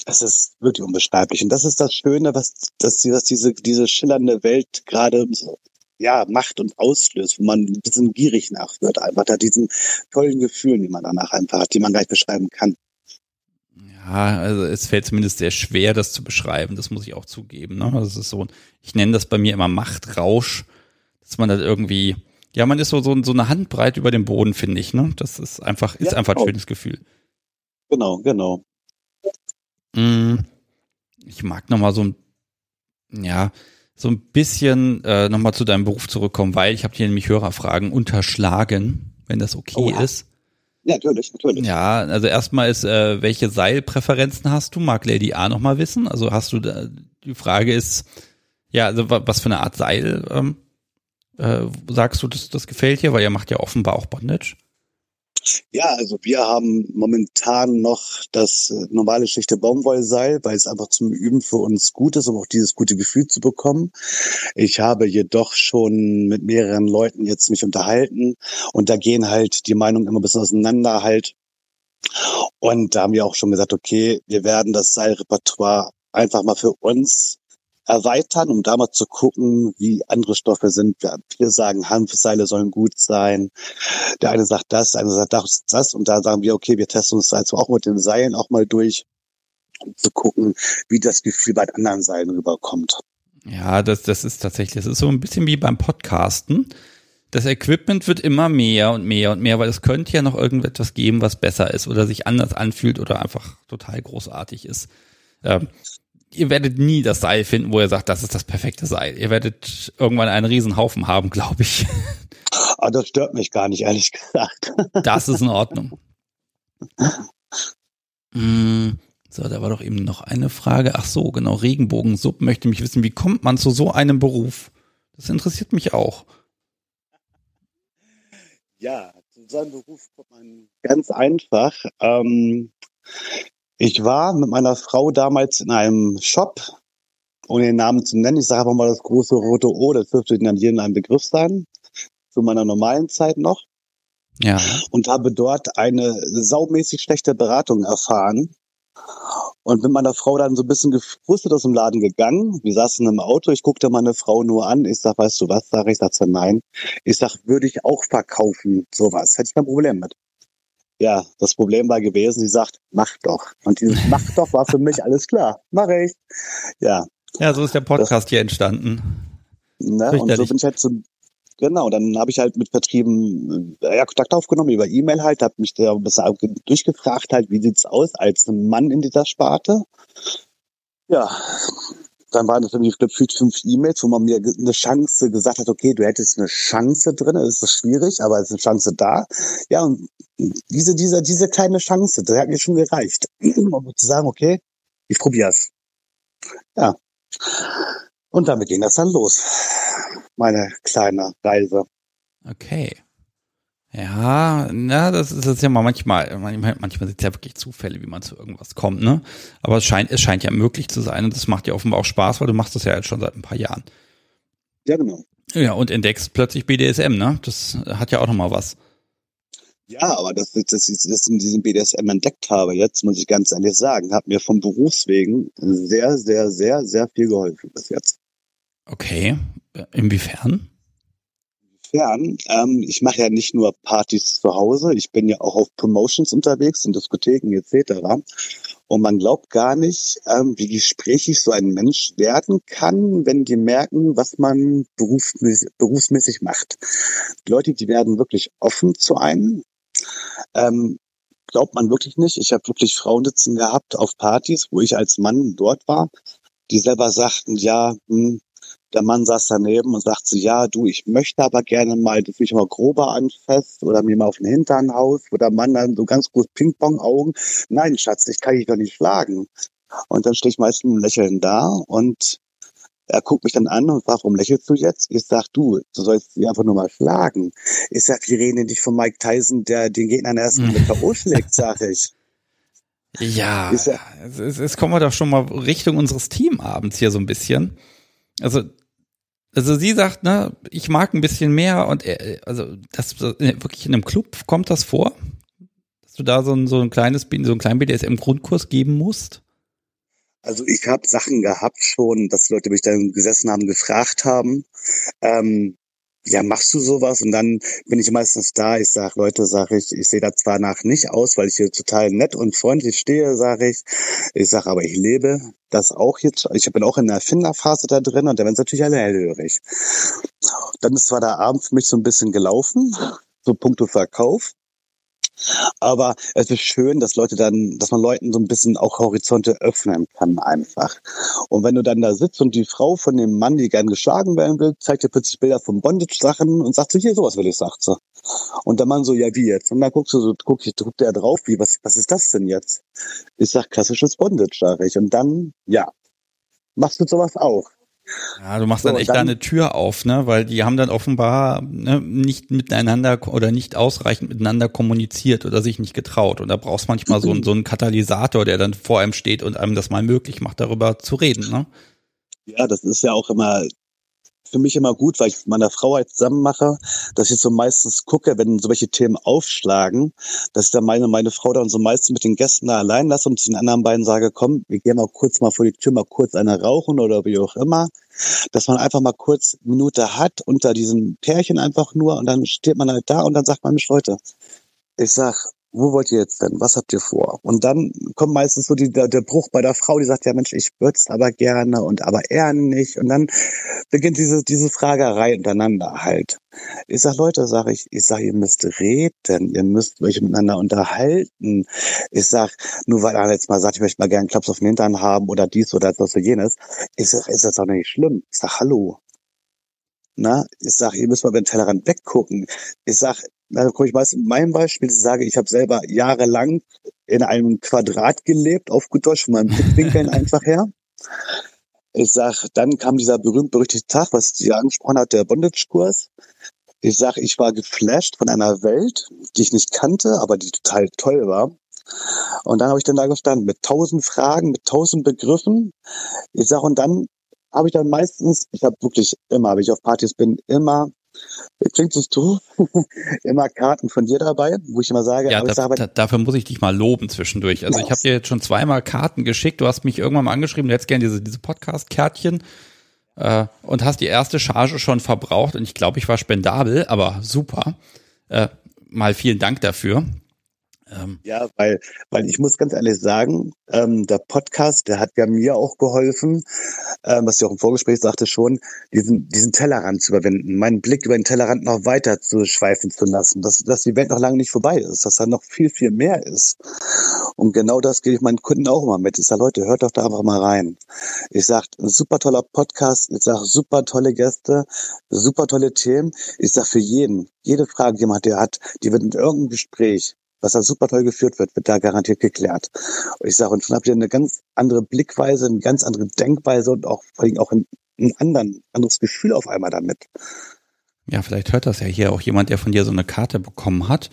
Speaker 2: es ist wirklich unbeschreiblich. Und das ist das Schöne, was, dass, was diese, diese schillernde Welt gerade ja, macht und auslöst, wo man ein bisschen gierig nach wird. Einfach da diesen tollen Gefühlen, die man danach einfach hat, die man gar nicht beschreiben kann.
Speaker 1: Ja, also es fällt zumindest sehr schwer, das zu beschreiben. Das muss ich auch zugeben. Ne? Das ist so, ich nenne das bei mir immer Machtrausch, dass man das irgendwie, ja, man ist so, so, so eine Handbreit über dem Boden, finde ich. Ne? Das ist einfach, ist ja, einfach ein genau. schönes Gefühl.
Speaker 2: Genau, genau.
Speaker 1: Mm, ich mag noch mal so ein, ja, so ein bisschen äh, noch mal zu deinem Beruf zurückkommen, weil ich habe hier nämlich Hörerfragen unterschlagen, wenn das okay oh, ja. ist.
Speaker 2: Ja, natürlich, natürlich.
Speaker 1: Ja, also erstmal ist, äh, welche Seilpräferenzen hast du? Mag Lady A noch mal wissen? Also hast du, da, die Frage ist, ja, also was für eine Art Seil ähm, äh, sagst du, das, das gefällt dir? Weil ihr macht ja offenbar auch Bondage.
Speaker 2: Ja, also wir haben momentan noch das äh, normale schlichte Baumwollseil, weil es einfach zum Üben für uns gut ist, um auch dieses gute Gefühl zu bekommen. Ich habe jedoch schon mit mehreren Leuten jetzt mich unterhalten und da gehen halt die Meinungen immer ein bisschen auseinander halt. Und da haben wir auch schon gesagt, okay, wir werden das Seilrepertoire einfach mal für uns erweitern, um da mal zu gucken, wie andere Stoffe sind. Viele sagen, Hanfseile sollen gut sein. Der eine sagt das, der andere sagt das, das. Und da sagen wir, okay, wir testen uns also auch mit den Seilen auch mal durch, um zu gucken, wie das Gefühl bei anderen Seilen rüberkommt.
Speaker 1: Ja, das, das ist tatsächlich, das ist so ein bisschen wie beim Podcasten. Das Equipment wird immer mehr und mehr und mehr, weil es könnte ja noch irgendetwas geben, was besser ist oder sich anders anfühlt oder einfach total großartig ist. Ähm, ihr werdet nie das Seil finden, wo ihr sagt, das ist das perfekte Seil. Ihr werdet irgendwann einen Riesenhaufen haben, glaube ich.
Speaker 2: Aber das stört mich gar nicht, ehrlich gesagt.
Speaker 1: Das ist in Ordnung. Mm, so, da war doch eben noch eine Frage. Ach so, genau, Regenbogensub möchte mich wissen, wie kommt man zu so einem Beruf? Das interessiert mich auch.
Speaker 2: Ja, zu so einem Beruf kommt man ganz einfach. Ähm, ich war mit meiner Frau damals in einem Shop, ohne den Namen zu nennen. Ich sage einfach mal das große rote O, das dürfte dann jedem ein Begriff sein, zu meiner normalen Zeit noch.
Speaker 1: Ja.
Speaker 2: Und habe dort eine saumäßig schlechte Beratung erfahren. Und mit meiner Frau dann so ein bisschen gefrustet aus dem Laden gegangen. Wir saßen im Auto, ich guckte meine Frau nur an. Ich sag, weißt du was, sag ich, sag so, nein. Ich sag, würde ich auch verkaufen, sowas. Hätte ich kein Problem mit. Ja, das Problem war gewesen, sie sagt, mach doch. Und dieses mach doch war für mich alles klar. Mach ich. Ja.
Speaker 1: Ja, so ist der Podcast das, hier entstanden.
Speaker 2: Ne, und so bin ich halt so, genau, dann habe ich halt mit Vertrieben äh, ja, Kontakt aufgenommen über E-Mail halt, habe mich da ein bisschen durchgefragt halt, wie sieht's aus als Mann in dieser Sparte. Ja, dann waren das irgendwie gefühlt fünf E-Mails, wo man mir eine Chance gesagt hat, okay, du hättest eine Chance drin, das ist schwierig, aber es ist eine Chance da. Ja, und diese, diese, diese kleine Chance, das hat mir schon gereicht, um zu sagen, okay, ich probier's. Ja. Und damit ging das dann los. Meine kleine Reise.
Speaker 1: Okay. Ja, na, das ist jetzt ja mal manchmal, manchmal, sind es ja wirklich Zufälle, wie man zu irgendwas kommt, ne? Aber es scheint, es scheint ja möglich zu sein und das macht dir offenbar auch Spaß, weil du machst das ja jetzt schon seit ein paar Jahren.
Speaker 2: Ja, genau.
Speaker 1: Ja, und entdeckst plötzlich BDSM, ne? Das hat ja auch nochmal was.
Speaker 2: Ja, aber dass ich das, das in diesem BDSM entdeckt habe, jetzt muss ich ganz ehrlich sagen, hat mir vom Berufswegen sehr, sehr, sehr, sehr viel geholfen bis jetzt.
Speaker 1: Okay, inwiefern?
Speaker 2: Inwiefern? Ähm, ich mache ja nicht nur Partys zu Hause, ich bin ja auch auf Promotions unterwegs, in Diskotheken etc. Und man glaubt gar nicht, ähm, wie gesprächig so ein Mensch werden kann, wenn die merken, was man berufsmäßig, berufsmäßig macht. Die Leute, die werden wirklich offen zu einem. Ähm, glaubt man wirklich nicht. Ich habe wirklich Frauen sitzen gehabt auf Partys, wo ich als Mann dort war, die selber sagten, ja, hm, der Mann saß daneben und sagte, ja, du, ich möchte aber gerne mal, dass mich mal grober anfasst oder mir mal auf den Hintern haust, wo der Mann dann so ganz groß Ping-Pong-Augen. Nein, Schatz, ich kann dich doch nicht schlagen. Und dann stehe ich meist mit einem Lächeln da und er guckt mich dann an und fragt, warum lächelst du jetzt? Ich sag, du, du sollst sie einfach nur mal schlagen. Ich sag, wir reden nicht von Mike Tyson, der den Gegner erst mit K.O. schlägt, sag ich.
Speaker 1: Ja, ich sag, es, es kommen wir doch schon mal Richtung unseres Teamabends hier so ein bisschen. Also also sie sagt, ne, ich mag ein bisschen mehr und er, also das wirklich in einem Club kommt das vor, dass du da so ein so ein kleines so ein kleinen BDSM Grundkurs geben musst.
Speaker 2: Also ich habe Sachen gehabt schon, dass Leute mich dann gesessen haben, gefragt haben, ähm, ja, machst du sowas? Und dann bin ich meistens da. Ich sag, Leute, sag ich, ich sehe da zwar nach nicht aus, weil ich hier total nett und freundlich stehe, sage ich. Ich sag, aber ich lebe das auch jetzt. Ich bin auch in der Erfinderphase da drin und da werden natürlich alle hellhörig. Dann ist zwar der Abend für mich so ein bisschen gelaufen, so puncto Verkauf. Aber es ist schön, dass Leute dann, dass man Leuten so ein bisschen auch Horizonte öffnen kann einfach. Und wenn du dann da sitzt und die Frau von dem Mann, die gern geschlagen werden will, zeigt dir plötzlich Bilder von Bondage-Sachen und sagt so, hier, sowas will ich, sagt sie. Und der Mann so, ja, wie jetzt? Und dann guckst du so, guck guckt der drauf, wie, was, was ist das denn jetzt? Ich sag, klassisches Bondage, sag ich. Und dann, ja, machst du sowas auch.
Speaker 1: Ja, du machst so, dann echt dann, da eine Tür auf, ne? Weil die haben dann offenbar ne, nicht miteinander oder nicht ausreichend miteinander kommuniziert oder sich nicht getraut. Und da brauchst manchmal so, so einen Katalysator, der dann vor einem steht und einem das mal möglich macht, darüber zu reden, ne?
Speaker 2: Ja, das ist ja auch immer für mich immer gut, weil ich mit meiner Frau halt zusammen mache, dass ich so meistens gucke, wenn so welche Themen aufschlagen, dass ich dann meine, meine Frau dann so meistens mit den Gästen da allein lasse und den anderen beiden sage, komm, wir gehen mal kurz mal vor die Tür, mal kurz eine rauchen oder wie auch immer. Dass man einfach mal kurz eine Minute hat unter diesem Pärchen einfach nur und dann steht man halt da und dann sagt man, Mensch, Leute, ich sag, wo wollt ihr jetzt denn? Was habt ihr vor? Und dann kommt meistens so die, der, der Bruch bei der Frau, die sagt, ja Mensch, ich würde es aber gerne und aber er nicht. Und dann beginnt diese, diese Fragerei untereinander halt. Ich sag, Leute, sag ich, ich sag, ihr müsst reden, ihr müsst euch miteinander unterhalten. Ich sag, nur weil er jetzt mal sagt, ich möchte mal gerne Klaps auf den Hintern haben oder dies oder das oder jenes, ich sag, ist das doch nicht schlimm. Ich sag, hallo. Na, ich sag, ihr müsst mal über den Tellerrand weggucken. Ich sag, komme ich meist in meinem Beispiel, ich sage, ich habe selber jahrelang in einem Quadrat gelebt, auf gut Deutsch, von meinen Blickwinkeln einfach her. Ich sag, dann kam dieser berühmt-berüchtigte Tag, was sie angesprochen hat, der Bondage-Kurs. Ich sag, ich war geflasht von einer Welt, die ich nicht kannte, aber die total toll war. Und dann habe ich dann da gestanden mit tausend Fragen, mit tausend Begriffen. Ich sag, und dann habe ich dann meistens, ich habe wirklich immer, wenn ich auf Partys bin, immer klingt es doof, immer Karten von dir dabei, wo ich immer sage,
Speaker 1: ja, da, sage, da, dafür muss ich dich mal loben zwischendurch. Also ich habe dir jetzt schon zweimal Karten geschickt, du hast mich irgendwann mal angeschrieben, du hättest gerne diese, diese Podcast-Kärtchen äh, und hast die erste Charge schon verbraucht und ich glaube, ich war spendabel, aber super. Äh, mal vielen Dank dafür.
Speaker 2: Ähm. Ja, weil, weil ich muss ganz ehrlich sagen, ähm, der Podcast, der hat ja mir auch geholfen, ähm, was ich auch im Vorgespräch sagte schon, diesen, diesen Tellerrand zu überwinden, meinen Blick über den Tellerrand noch weiter zu schweifen zu lassen, dass, dass die Welt noch lange nicht vorbei ist, dass da noch viel, viel mehr ist. Und genau das gebe ich meinen Kunden auch immer mit. Ich sage, Leute, hört doch da einfach mal rein. Ich sage, super toller Podcast, ich sage, super tolle Gäste, super tolle Themen. Ich sage, für jeden, jede Frage, die jemand der hat, die wird in irgendeinem Gespräch was da super toll geführt wird, wird da garantiert geklärt. Und ich sage, und schon habt ihr eine ganz andere Blickweise, eine ganz andere Denkweise und auch vor allem auch ein, ein anderen, anderes Gefühl auf einmal damit.
Speaker 1: Ja, vielleicht hört das ja hier auch jemand, der von dir so eine Karte bekommen hat.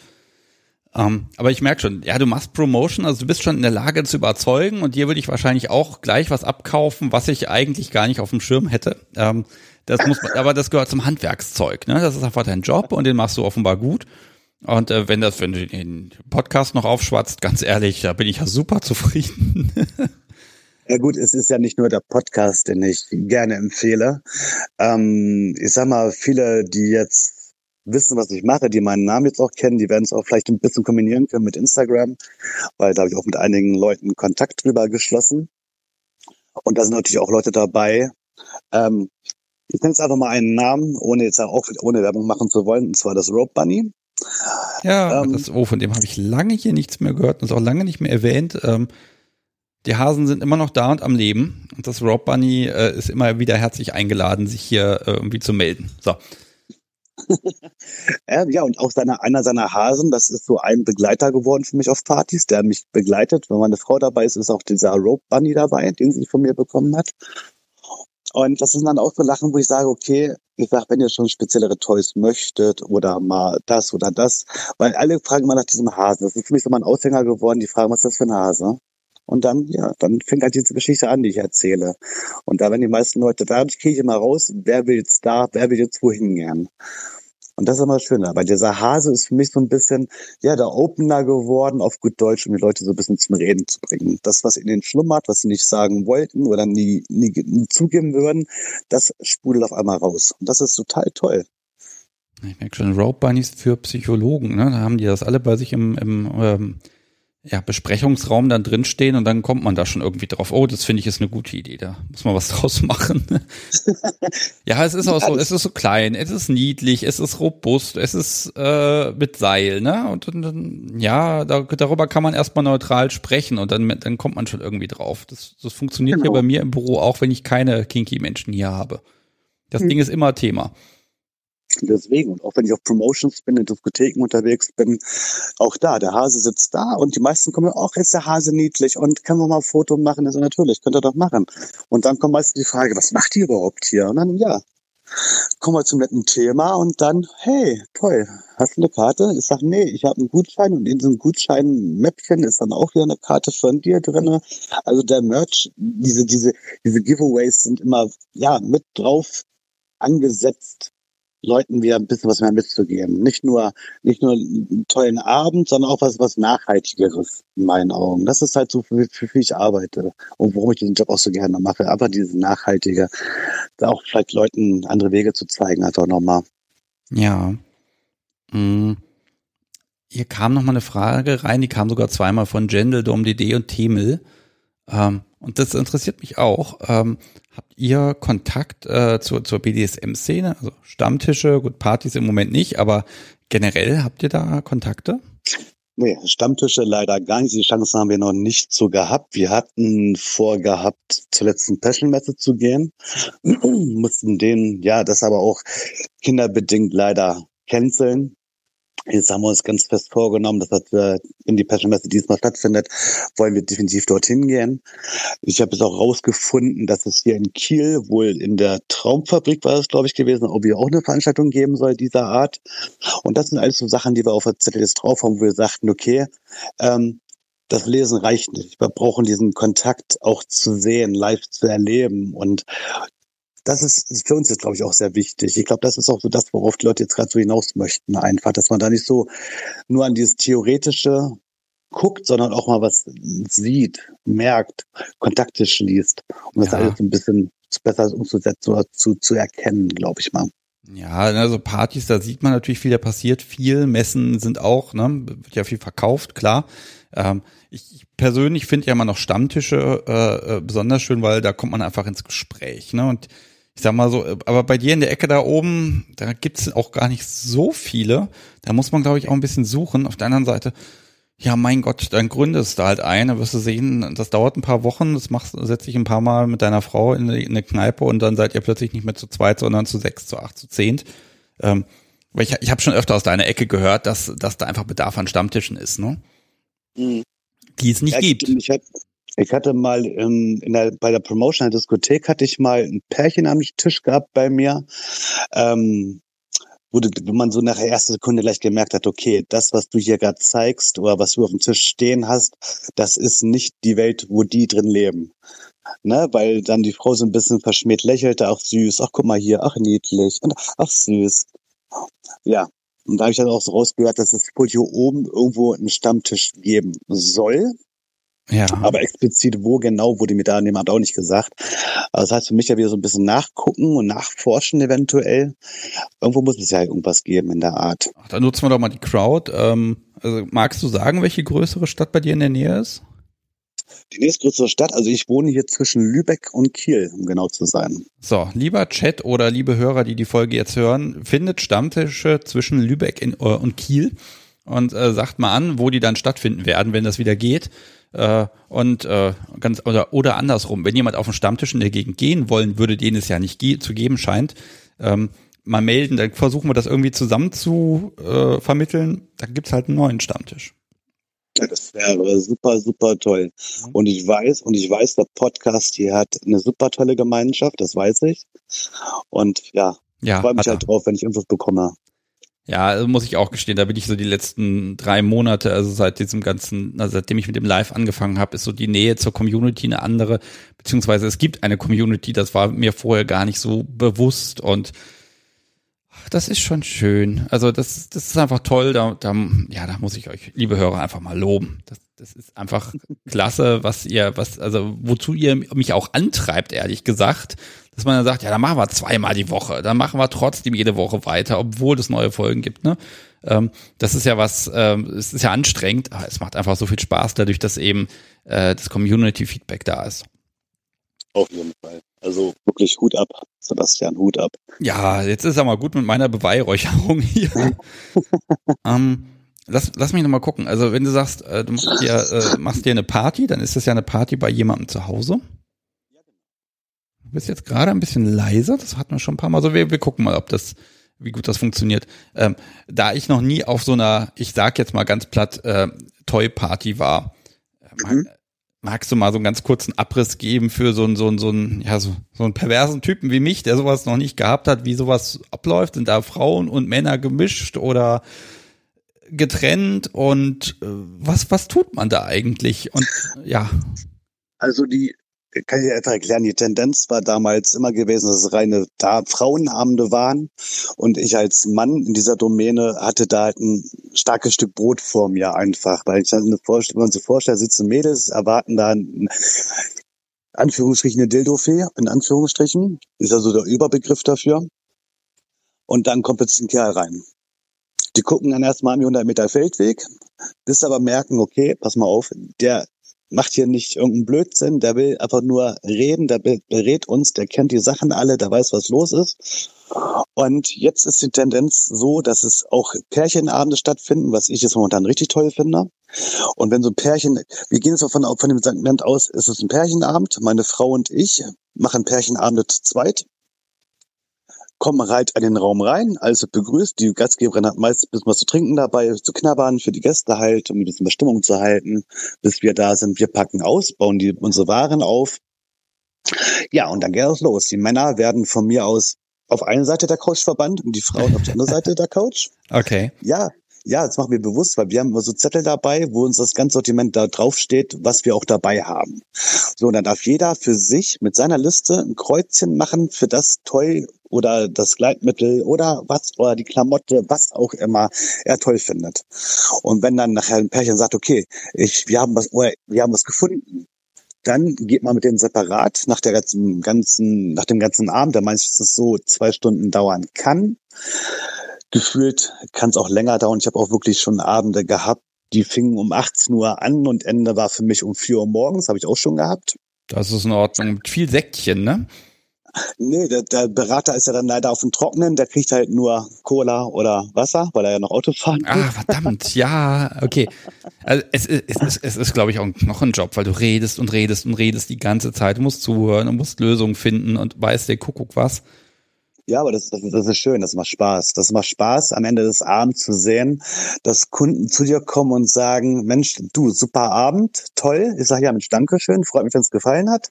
Speaker 1: Ähm, aber ich merke schon, ja, du machst Promotion, also du bist schon in der Lage zu überzeugen und dir würde ich wahrscheinlich auch gleich was abkaufen, was ich eigentlich gar nicht auf dem Schirm hätte. Ähm, das muss aber das gehört zum Handwerkszeug, ne? Das ist einfach dein Job und den machst du offenbar gut. Und äh, wenn das, du den Podcast noch aufschwatzt, ganz ehrlich, da bin ich ja super zufrieden.
Speaker 2: Ja gut, es ist ja nicht nur der Podcast, den ich gerne empfehle. Ähm, ich sag mal, viele, die jetzt wissen, was ich mache, die meinen Namen jetzt auch kennen, die werden es auch vielleicht ein bisschen kombinieren können mit Instagram, weil da habe ich auch mit einigen Leuten Kontakt drüber geschlossen. Und da sind natürlich auch Leute dabei. Ähm, ich nenne jetzt einfach mal einen Namen, ohne jetzt auch ohne Werbung machen zu wollen, und zwar das Rope Bunny.
Speaker 1: Ja, ähm, das, oh, von dem habe ich lange hier nichts mehr gehört und ist auch lange nicht mehr erwähnt. Ähm, die Hasen sind immer noch da und am Leben. Und das Rob Bunny äh, ist immer wieder herzlich eingeladen, sich hier äh, irgendwie zu melden. So.
Speaker 2: ja, und auch seine, einer seiner Hasen, das ist so ein Begleiter geworden für mich auf Partys, der mich begleitet. Wenn meine Frau dabei ist, ist auch dieser Rope Bunny dabei, den sie von mir bekommen hat. Und das sind dann auch so Lachen, wo ich sage, okay, ich sag, wenn ihr schon speziellere Toys möchtet oder mal das oder das, weil alle fragen immer nach diesem Hasen. Das ist für mich so mal ein Aushänger geworden, die fragen, was ist das für ein Hase? Und dann, ja, dann fängt halt diese Geschichte an, die ich erzähle. Und da werden die meisten Leute, dadurch kriege ich immer raus, wer will jetzt da, wer will jetzt wohin gern. Und das ist immer schön. Aber dieser Hase ist für mich so ein bisschen, ja, der Opener geworden, auf gut Deutsch, um die Leute so ein bisschen zum Reden zu bringen. Das, was in ihnen schlummert, was sie nicht sagen wollten oder nie, nie, nie zugeben würden, das sprudelt auf einmal raus. Und das ist total toll.
Speaker 1: Ich merke schon, Rope Bunnies für Psychologen, ne? Da haben die das alle bei sich im, im ähm, ja, Besprechungsraum dann drinstehen und dann kommt man da schon irgendwie drauf, oh, das finde ich ist eine gute Idee, da muss man was draus machen. ja, es ist auch so, es ist so klein, es ist niedlich, es ist robust, es ist äh, mit Seil, ne? Und, und, und ja, da, darüber kann man erstmal neutral sprechen und dann, dann kommt man schon irgendwie drauf. Das, das funktioniert genau. ja bei mir im Büro auch, wenn ich keine kinky Menschen hier habe. Das hm. Ding ist immer Thema.
Speaker 2: Deswegen, und auch wenn ich auf Promotions bin, in Diskotheken unterwegs bin, auch da, der Hase sitzt da und die meisten kommen, ach, ist der Hase niedlich und können wir mal ein Foto machen? Also natürlich, könnt ihr doch machen. Und dann kommt meistens die Frage, was macht ihr überhaupt hier? Und dann, ja, kommen wir zum netten Thema und dann, hey, toll, hast du eine Karte? Ich sage, nee, ich habe einen Gutschein und in diesem Gutschein-Mäppchen ist dann auch wieder eine Karte von dir drinne. Also der Merch, diese, diese, diese Giveaways sind immer, ja, mit drauf angesetzt Leuten wieder ein bisschen was mehr mitzugeben. Nicht nur, nicht nur einen tollen Abend, sondern auch was, was Nachhaltigeres in meinen Augen. Das ist halt so, für, für ich arbeite und warum ich diesen Job auch so gerne mache. Aber diese Nachhaltige, da auch vielleicht Leuten andere Wege zu zeigen, einfach nochmal.
Speaker 1: Ja. Mhm. Hier kam nochmal eine Frage rein, die kam sogar zweimal von Jendel, DomDD und Temel. Ähm, und das interessiert mich auch. Ähm, habt ihr Kontakt äh, zur, zur BDSM-Szene? Also Stammtische, gut, Partys im Moment nicht, aber generell habt ihr da Kontakte?
Speaker 2: Nee, Stammtische leider gar nicht. Die Chance haben wir noch nicht so gehabt. Wir hatten vorgehabt, zur letzten Passion-Messe zu gehen. Mussten den, ja, das aber auch kinderbedingt leider canceln. Jetzt haben wir uns ganz fest vorgenommen, dass wir, wenn die Passion Messe diesmal stattfindet, wollen wir definitiv dorthin gehen. Ich habe es auch rausgefunden, dass es hier in Kiel wohl in der Traumfabrik war es, glaube ich, gewesen, ob wir auch eine Veranstaltung geben soll dieser Art. Und das sind alles so Sachen, die wir auf der Zettel jetzt drauf haben, wo wir sagten, okay, ähm, das Lesen reicht nicht. Wir brauchen diesen Kontakt auch zu sehen, live zu erleben. Und das ist für uns jetzt, glaube ich, auch sehr wichtig. Ich glaube, das ist auch so das, worauf die Leute jetzt gerade so hinaus möchten, einfach, dass man da nicht so nur an dieses Theoretische guckt, sondern auch mal was sieht, merkt, Kontakte schließt, um das ja. alles ein bisschen besser umzusetzen oder zu, zu erkennen, glaube ich mal.
Speaker 1: Ja, also Partys, da sieht man natürlich viel, da passiert viel. Messen sind auch, ne, wird ja viel verkauft, klar. Ähm, ich persönlich finde ja immer noch Stammtische äh, äh, besonders schön, weil da kommt man einfach ins Gespräch, ne? Und ich sag mal so, aber bei dir in der Ecke da oben, da gibt's auch gar nicht so viele. Da muss man, glaube ich, auch ein bisschen suchen. Auf der anderen Seite, ja, mein Gott, dann gründest du halt ein, dann wirst du sehen, das dauert ein paar Wochen, das machst, setz dich ein paar Mal mit deiner Frau in eine, in eine Kneipe und dann seid ihr plötzlich nicht mehr zu zweit, sondern zu sechs, zu acht, zu zehn. Ähm, weil ich, ich habe schon öfter aus deiner Ecke gehört, dass, dass da einfach Bedarf an Stammtischen ist, ne? Mhm. Die es nicht ja, gibt.
Speaker 2: Ich, hab, ich hatte mal ähm, in der, bei der Promotion der Diskothek hatte ich mal ein Pärchen am Tisch gehabt bei mir. Ähm, wo, du, wo man so nach der ersten Sekunde gleich gemerkt hat, okay, das, was du hier gerade zeigst oder was du auf dem Tisch stehen hast, das ist nicht die Welt, wo die drin leben. Ne, weil dann die Frau so ein bisschen verschmäht lächelte, ach süß, ach guck mal hier, ach niedlich und ach süß. Ja, und da habe ich dann auch so rausgehört, dass es wohl hier oben irgendwo einen Stammtisch geben soll. Ja. Aber explizit wo genau, wurde mir da jemand auch nicht gesagt. Also das heißt für mich ja wieder so ein bisschen nachgucken und nachforschen eventuell. Irgendwo muss es ja irgendwas geben in der Art.
Speaker 1: Ach, dann nutzen wir doch mal die Crowd. Ähm, also magst du sagen, welche größere Stadt bei dir in der Nähe ist?
Speaker 2: Die nächstgrößere Stadt, also ich wohne hier zwischen Lübeck und Kiel, um genau zu sein.
Speaker 1: So, lieber Chat oder liebe Hörer, die die Folge jetzt hören, findet Stammtische zwischen Lübeck in, äh, und Kiel und äh, sagt mal an, wo die dann stattfinden werden, wenn das wieder geht. Äh, und äh, ganz oder oder andersrum, wenn jemand auf den Stammtisch in der Gegend gehen wollen würde, den es ja nicht ge zu geben scheint, ähm, mal melden, dann versuchen wir das irgendwie zusammen zu äh, vermitteln. Dann gibt's halt einen neuen Stammtisch.
Speaker 2: Ja, das wäre super, super toll. Mhm. Und ich weiß, und ich weiß, der Podcast hier hat eine super tolle Gemeinschaft, das weiß ich. Und ja, ja ich freue mich halt drauf, wenn ich Infos bekomme.
Speaker 1: Ja, also muss ich auch gestehen, da bin ich so die letzten drei Monate, also seit diesem ganzen, also seitdem ich mit dem Live angefangen habe, ist so die Nähe zur Community eine andere, beziehungsweise es gibt eine Community, das war mir vorher gar nicht so bewusst und das ist schon schön. Also das, das ist einfach toll. Da, da, ja, da muss ich euch, liebe Hörer, einfach mal loben. Das, das ist einfach klasse, was ihr, was, also wozu ihr mich auch antreibt, ehrlich gesagt dass man dann sagt, ja, dann machen wir zweimal die Woche, dann machen wir trotzdem jede Woche weiter, obwohl es neue Folgen gibt. Ne? Ähm, das ist ja was, ähm, es ist ja anstrengend, aber es macht einfach so viel Spaß dadurch, dass eben äh, das Community-Feedback da ist.
Speaker 2: Auf jeden Fall. Also wirklich Hut ab, Sebastian, Hut ab.
Speaker 1: Ja, jetzt ist er mal gut mit meiner Beweihräucherung hier. ähm, lass, lass mich nochmal gucken. Also wenn du sagst, äh, du machst dir, äh, machst dir eine Party, dann ist das ja eine Party bei jemandem zu Hause. Du bist jetzt gerade ein bisschen leiser, das hatten wir schon ein paar Mal. So, wir, wir gucken mal, ob das, wie gut das funktioniert. Ähm, da ich noch nie auf so einer, ich sag jetzt mal ganz platt, äh, Toy-Party war, äh, mhm. Magst du mal so einen ganz kurzen Abriss geben für so einen, so einen, so einen, ja, so, so einen perversen Typen wie mich, der sowas noch nicht gehabt hat, wie sowas abläuft? Sind da Frauen und Männer gemischt oder getrennt und äh, was, was tut man da eigentlich? Und ja.
Speaker 2: Also die kann ich einfach erklären, die Tendenz war damals immer gewesen, dass es reine da Frauenabende waren. Und ich als Mann in dieser Domäne hatte da halt ein starkes Stück Brot vor mir einfach. Weil ich dann Vorstellung, wenn man sich vorstellt, sitzen Mädels, erwarten da ein Anführungsstrichen eine Dildo-Fee, in Anführungsstrichen. Ist also der Überbegriff dafür. Und dann kommt jetzt ein Kerl rein. Die gucken dann erstmal an 100 Meter Feldweg, bis aber merken, okay, pass mal auf, der macht hier nicht irgendeinen Blödsinn, der will einfach nur reden, der berät uns, der kennt die Sachen alle, der weiß, was los ist. Und jetzt ist die Tendenz so, dass es auch Pärchenabende stattfinden, was ich jetzt momentan richtig toll finde. Und wenn so ein Pärchen, wir gehen jetzt von, von dem Segment aus, ist es ein Pärchenabend, meine Frau und ich machen Pärchenabende zu zweit kommen halt in den Raum rein, also begrüßt. Die Gastgeberin hat meist ein bisschen was zu trinken dabei, zu knabbern für die Gäste halt, um ein bisschen Bestimmung zu halten, bis wir da sind. Wir packen aus, bauen die, unsere Waren auf. Ja, und dann geht es los. Die Männer werden von mir aus auf eine Seite der Couch verbannt und die Frauen auf die andere Seite der Couch.
Speaker 1: Okay.
Speaker 2: Ja, ja, das machen wir bewusst, weil wir haben immer so Zettel dabei, wo uns das ganze Sortiment da drauf steht, was wir auch dabei haben. So, und dann darf jeder für sich mit seiner Liste ein Kreuzchen machen für das Toy oder das Gleitmittel oder was oder die Klamotte, was auch immer er toll findet. Und wenn dann nachher ein Pärchen sagt, okay, ich, wir haben was, wir haben was gefunden, dann geht man mit denen separat nach der ganzen, ganzen, nach dem ganzen Abend, der meistens so zwei Stunden dauern kann gefühlt kann es auch länger dauern. Ich habe auch wirklich schon Abende gehabt, die fingen um 18 Uhr an und Ende war für mich um 4 Uhr morgens, habe ich auch schon gehabt.
Speaker 1: Das ist in Ordnung. Mit viel Säckchen, ne?
Speaker 2: Nee, der, der Berater ist ja dann leider auf dem Trockenen, der kriegt halt nur Cola oder Wasser, weil er ja noch Auto fahren
Speaker 1: kann. Ah, verdammt, ja, okay. Also es, es, es, ist, es ist, glaube ich, auch noch ein Job, weil du redest und redest und redest die ganze Zeit, du musst zuhören und musst Lösungen finden und weißt der Kuckuck was.
Speaker 2: Ja, aber das, das, das ist schön, das macht Spaß. Das macht Spaß, am Ende des Abends zu sehen, dass Kunden zu dir kommen und sagen, Mensch, du, super Abend, toll. Ich sage, ja, Mensch, danke schön, freut mich, wenn es gefallen hat.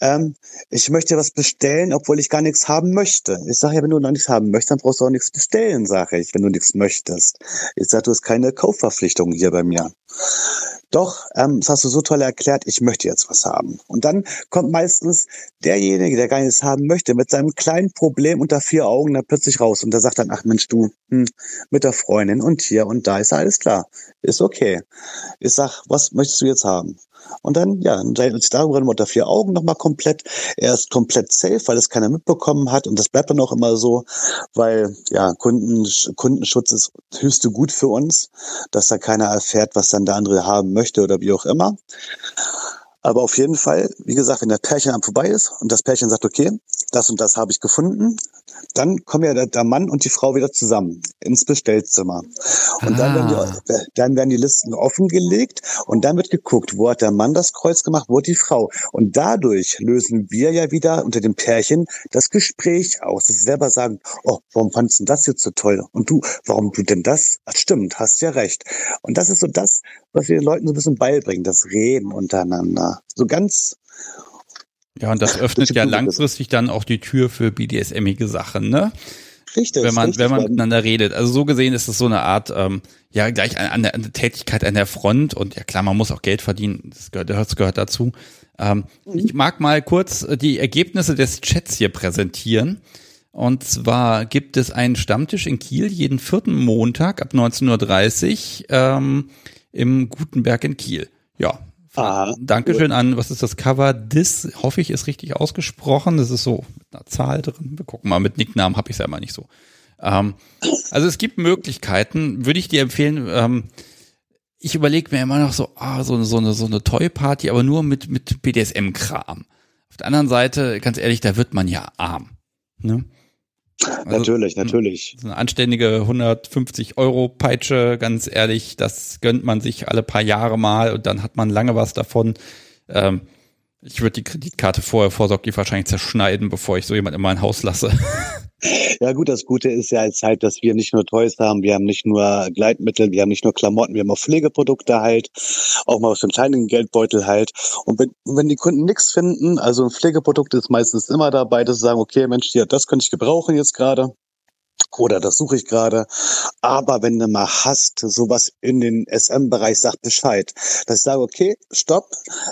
Speaker 2: Ähm, ich möchte was bestellen, obwohl ich gar nichts haben möchte. Ich sage, ja, wenn du noch nichts haben möchtest, dann brauchst du auch nichts bestellen, sage ich, wenn du nichts möchtest. Ich sage, du hast keine Kaufverpflichtung hier bei mir doch, ähm, das hast du so toll erklärt, ich möchte jetzt was haben. Und dann kommt meistens derjenige, der gar nichts haben möchte, mit seinem kleinen Problem unter vier Augen da plötzlich raus und der sagt dann, ach Mensch, du, hm, mit der Freundin und hier und da ist alles klar. Ist okay. Ich sag, was möchtest du jetzt haben? Und dann, ja, uns darüber unter vier Augen nochmal komplett. Er ist komplett safe, weil es keiner mitbekommen hat. Und das bleibt dann auch immer so, weil, ja, Kunden, Kundenschutz ist höchste Gut für uns, dass da keiner erfährt, was dann der andere haben möchte oder wie auch immer. Aber auf jeden Fall, wie gesagt, wenn der Pärchen vorbei ist und das Pärchen sagt, okay, das und das habe ich gefunden, dann kommen ja der, der, Mann und die Frau wieder zusammen ins Bestellzimmer. Und ah. dann, werden die, ah. dann werden die Listen offengelegt und dann wird geguckt, wo hat der Mann das Kreuz gemacht, wo hat die Frau. Und dadurch lösen wir ja wieder unter dem Pärchen das Gespräch aus, dass sie selber sagen, oh, warum fandest du das jetzt so toll? Und du, warum du denn das? Ach, stimmt, hast ja recht. Und das ist so das, was wir den Leuten so ein bisschen beibringen, das Reden untereinander. So ganz
Speaker 1: ja, und das öffnet ja langfristig dann auch die Tür für BDSMige Sachen, ne?
Speaker 2: Richtig,
Speaker 1: wenn man,
Speaker 2: richtig,
Speaker 1: wenn man miteinander redet. Also so gesehen ist es so eine Art, ähm, ja, gleich an, an, der, an der Tätigkeit an der Front und ja klar, man muss auch Geld verdienen, das gehört, das gehört dazu. Ähm, Ich mag mal kurz äh, die Ergebnisse des Chats hier präsentieren. Und zwar gibt es einen Stammtisch in Kiel jeden vierten Montag ab 19.30 Uhr ähm, im Gutenberg in Kiel. Ja.
Speaker 2: Aha,
Speaker 1: Dankeschön an, was ist das Cover? Dis, hoffe ich, ist richtig ausgesprochen. Das ist so mit einer Zahl drin. Wir gucken mal, mit Nicknamen habe ich es ja immer nicht so. Ähm, also es gibt Möglichkeiten, würde ich dir empfehlen. Ähm, ich überlege mir immer noch so, ah, so, so eine, so eine Toy-Party, aber nur mit, mit BDSM-Kram. Auf der anderen Seite, ganz ehrlich, da wird man ja arm. Ne? Also,
Speaker 2: natürlich, natürlich.
Speaker 1: so eine anständige 150 Euro Peitsche, ganz ehrlich, das gönnt man sich alle paar Jahre mal und dann hat man lange was davon. Ähm, ich würde die Kreditkarte vorher vorsorglich wahrscheinlich zerschneiden, bevor ich so jemand in mein Haus lasse.
Speaker 2: Ja gut, das Gute ist ja jetzt halt, dass wir nicht nur Toys haben, wir haben nicht nur Gleitmittel, wir haben nicht nur Klamotten, wir haben auch Pflegeprodukte halt, auch mal aus dem kleinen Geldbeutel halt. Und wenn, wenn die Kunden nichts finden, also ein Pflegeprodukt ist meistens immer dabei, dass sie sagen, okay, Mensch, ja, das könnte ich gebrauchen jetzt gerade. Oder das suche ich gerade. Aber wenn du mal hast, sowas in den SM-Bereich, sag Bescheid. Dass ich sage, okay, stopp.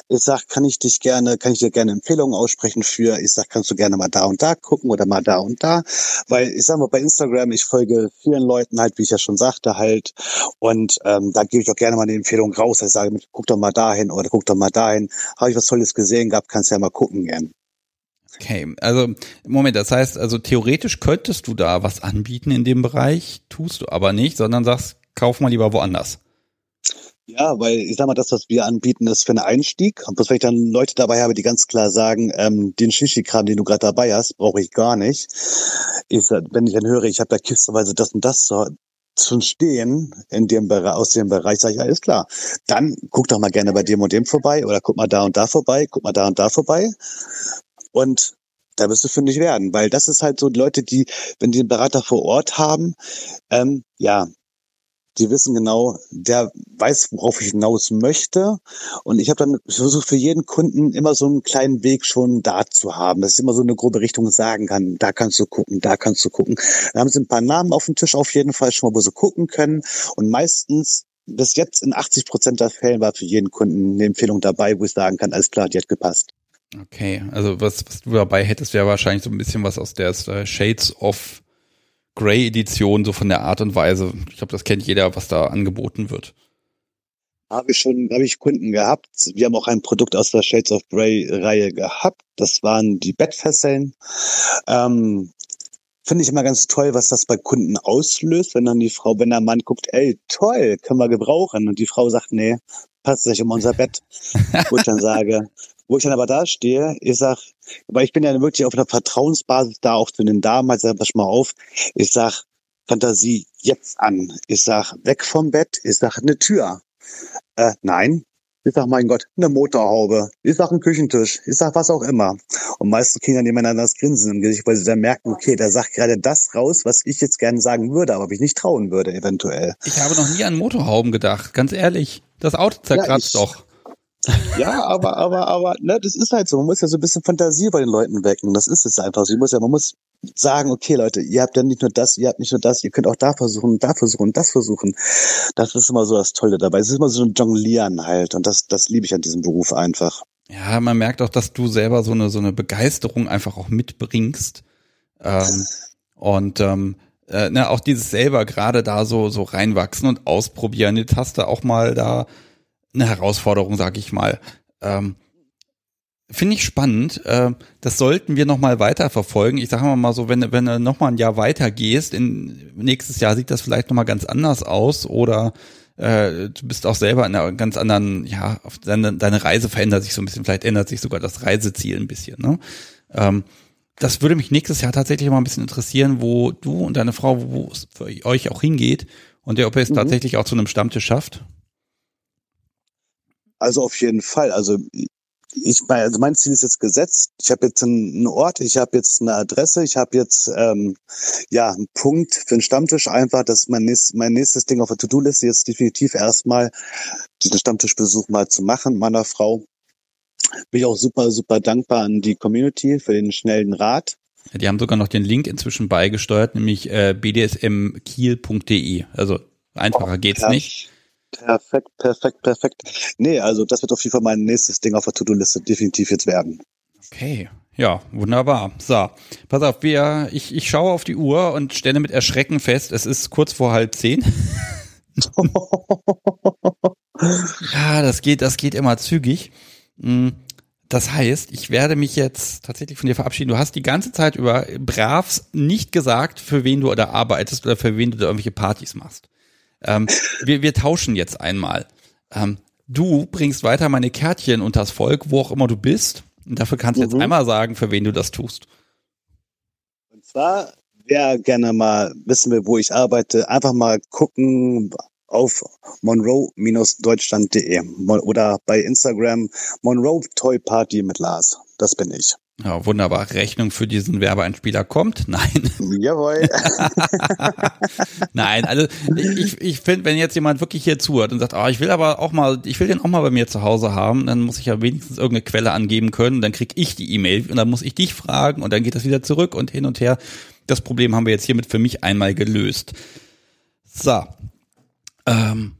Speaker 2: Ich sag, kann ich dich gerne, kann ich dir gerne Empfehlungen aussprechen für, ich sag, kannst du gerne mal da und da gucken oder mal da und da. Weil ich sag mal, bei Instagram, ich folge vielen Leuten halt, wie ich ja schon sagte, halt. Und ähm, da gebe ich auch gerne mal eine Empfehlung raus. Ich sage, guck doch mal dahin oder guck doch mal dahin. Habe ich was Tolles gesehen gehabt, kannst ja mal gucken gern.
Speaker 1: Okay, also Moment, das heißt, also theoretisch könntest du da was anbieten in dem Bereich, tust du aber nicht, sondern sagst, kauf mal lieber woanders.
Speaker 2: Ja, weil ich sag mal, das, was wir anbieten, ist für einen Einstieg. Und bloß wenn ich dann Leute dabei habe, die ganz klar sagen, ähm, den Shishi-Kram, den du gerade dabei hast, brauche ich gar nicht. Ich, sag, wenn ich dann höre, ich habe da kistenweise das und das zu, zu stehen in dem Bereich, aus dem Bereich, sage ich, alles klar. Dann guck doch mal gerne bei dem und dem vorbei oder guck mal da und da vorbei, guck mal da und da vorbei. Und da wirst du fündig werden, weil das ist halt so die Leute, die, wenn die einen Berater vor Ort haben, ähm, ja, die wissen genau, der weiß, worauf ich hinaus möchte. Und ich habe dann versucht, für jeden Kunden immer so einen kleinen Weg schon da zu haben, dass ich immer so eine grobe Richtung sagen kann. Da kannst du gucken, da kannst du gucken. Da haben sie ein paar Namen auf dem Tisch auf jeden Fall schon mal, wo sie gucken können. Und meistens, bis jetzt in 80 Prozent der Fällen war für jeden Kunden eine Empfehlung dabei, wo ich sagen kann, alles klar, die hat gepasst.
Speaker 1: Okay, also was, was du dabei hättest, wäre wahrscheinlich so ein bisschen was aus der Shades of Grey Edition, so von der Art und Weise. Ich glaube, das kennt jeder, was da angeboten wird.
Speaker 2: Habe ich schon, habe ich Kunden gehabt. Wir haben auch ein Produkt aus der Shades of Grey Reihe gehabt. Das waren die Bettfesseln. Ähm, Finde ich immer ganz toll, was das bei Kunden auslöst, wenn dann die Frau, wenn der Mann guckt, ey, toll, können wir gebrauchen. Und die Frau sagt, nee, passt nicht um unser Bett. Wo ich dann sage, wo ich dann aber da stehe, ich sag, weil ich bin ja wirklich auf einer Vertrauensbasis da auch zu den Damen, halt sag, pass mal auf, ich sag, Fantasie jetzt an. Ich sag, weg vom Bett, ich sag, eine Tür. Äh, nein. Ich sag, mein Gott, eine Motorhaube. Ich sag, ein Küchentisch. Ich sag, was auch immer. Und meistens kriegen dann jemand das Grinsen im Gesicht, weil sie dann merken, okay, der sagt gerade das raus, was ich jetzt gerne sagen würde, aber mich nicht trauen würde, eventuell.
Speaker 1: Ich habe noch nie an Motorhauben gedacht, ganz ehrlich. Das Auto zerkratzt
Speaker 2: Ja, ich-
Speaker 1: doch.
Speaker 2: Ja, aber, aber, aber, ne, das ist halt so. Man muss ja so ein bisschen Fantasie bei den Leuten wecken. Das ist es einfach so. Ich muss ja, man muss sagen, okay, Leute, ihr habt ja nicht nur das, ihr habt nicht nur das, ihr könnt auch da versuchen, da versuchen, das versuchen. Das ist immer so das Tolle dabei. Es ist immer so ein Jonglieren halt. Und das, das liebe ich an diesem Beruf einfach.
Speaker 1: Ja, man merkt auch, dass du selber so eine so eine Begeisterung einfach auch mitbringst. Ähm, und ähm, äh, ne, auch dieses selber gerade da so so reinwachsen und ausprobieren. Jetzt hast du auch mal da eine Herausforderung, sag ich mal. Ähm, Finde ich spannend. Äh, das sollten wir noch mal weiter verfolgen. Ich sage mal so, wenn, wenn du noch mal ein Jahr weiter gehst, in, nächstes Jahr sieht das vielleicht noch mal ganz anders aus oder äh, du bist auch selber in einer ganz anderen, ja, deine, deine Reise verändert sich so ein bisschen, vielleicht ändert sich sogar das Reiseziel ein bisschen. Ne? Ähm, das würde mich nächstes Jahr tatsächlich mal ein bisschen interessieren, wo du und deine Frau, wo es für euch auch hingeht und der, ob ihr es
Speaker 2: Mhm.
Speaker 1: tatsächlich auch zu einem Stammtisch schafft.
Speaker 2: Also auf jeden Fall. Also ich mein, also mein Ziel ist jetzt gesetzt. Ich habe jetzt einen Ort, ich habe jetzt eine Adresse, ich habe jetzt ähm, ja einen Punkt für einen Stammtisch. Einfach, das ist mein, nächstes, mein nächstes Ding auf der To-Do-Liste jetzt definitiv erstmal diesen Stammtischbesuch mal zu machen, meiner Frau. Bin ich auch super, super dankbar an die Community für den schnellen Rat.
Speaker 1: Die haben sogar noch den Link inzwischen beigesteuert, nämlich äh, bdsmkiel.de. Also einfacher oh, geht's nicht.
Speaker 2: Perfekt, perfekt, perfekt. Nee, also das wird auf jeden Fall mein nächstes Ding auf der To-Do-Liste definitiv jetzt werden.
Speaker 1: Okay, ja, wunderbar. So, pass auf, wir, ich, ich schaue auf die Uhr und stelle mit Erschrecken fest, es ist kurz vor halb zehn. ja, das geht, das geht immer zügig. Hm, das heißt, ich werde mich jetzt tatsächlich von dir verabschieden. Du hast die ganze Zeit über Bravs nicht gesagt, für wen du da arbeitest oder für wen du da irgendwelche Partys machst. Ähm, wir, wir tauschen jetzt einmal. Ähm, du bringst weiter meine Kärtchen unters Volk, wo auch immer du bist. Und dafür kannst du mhm. jetzt einmal sagen, für wen du das tust.
Speaker 2: Und zwar, wer gerne mal wissen will, wo ich arbeite, einfach mal gucken auf monroe-deutschland.de oder bei Instagram Monroe Toy Party mit Lars. Das bin ich.
Speaker 1: Ja, wunderbar. Rechnung für diesen Werbeeinspieler kommt? Nein.
Speaker 2: Jawohl.
Speaker 1: Nein, also ich, ich finde, wenn jetzt jemand wirklich hier zuhört und sagt, oh, ich will aber auch mal, ich will den auch mal bei mir zu Hause haben, dann muss ich ja wenigstens irgendeine Quelle angeben können, dann krieg ich die E-Mail und dann muss ich dich fragen und dann geht das wieder zurück und hin und her. Das Problem haben wir jetzt hiermit für mich einmal gelöst. So. Ähm,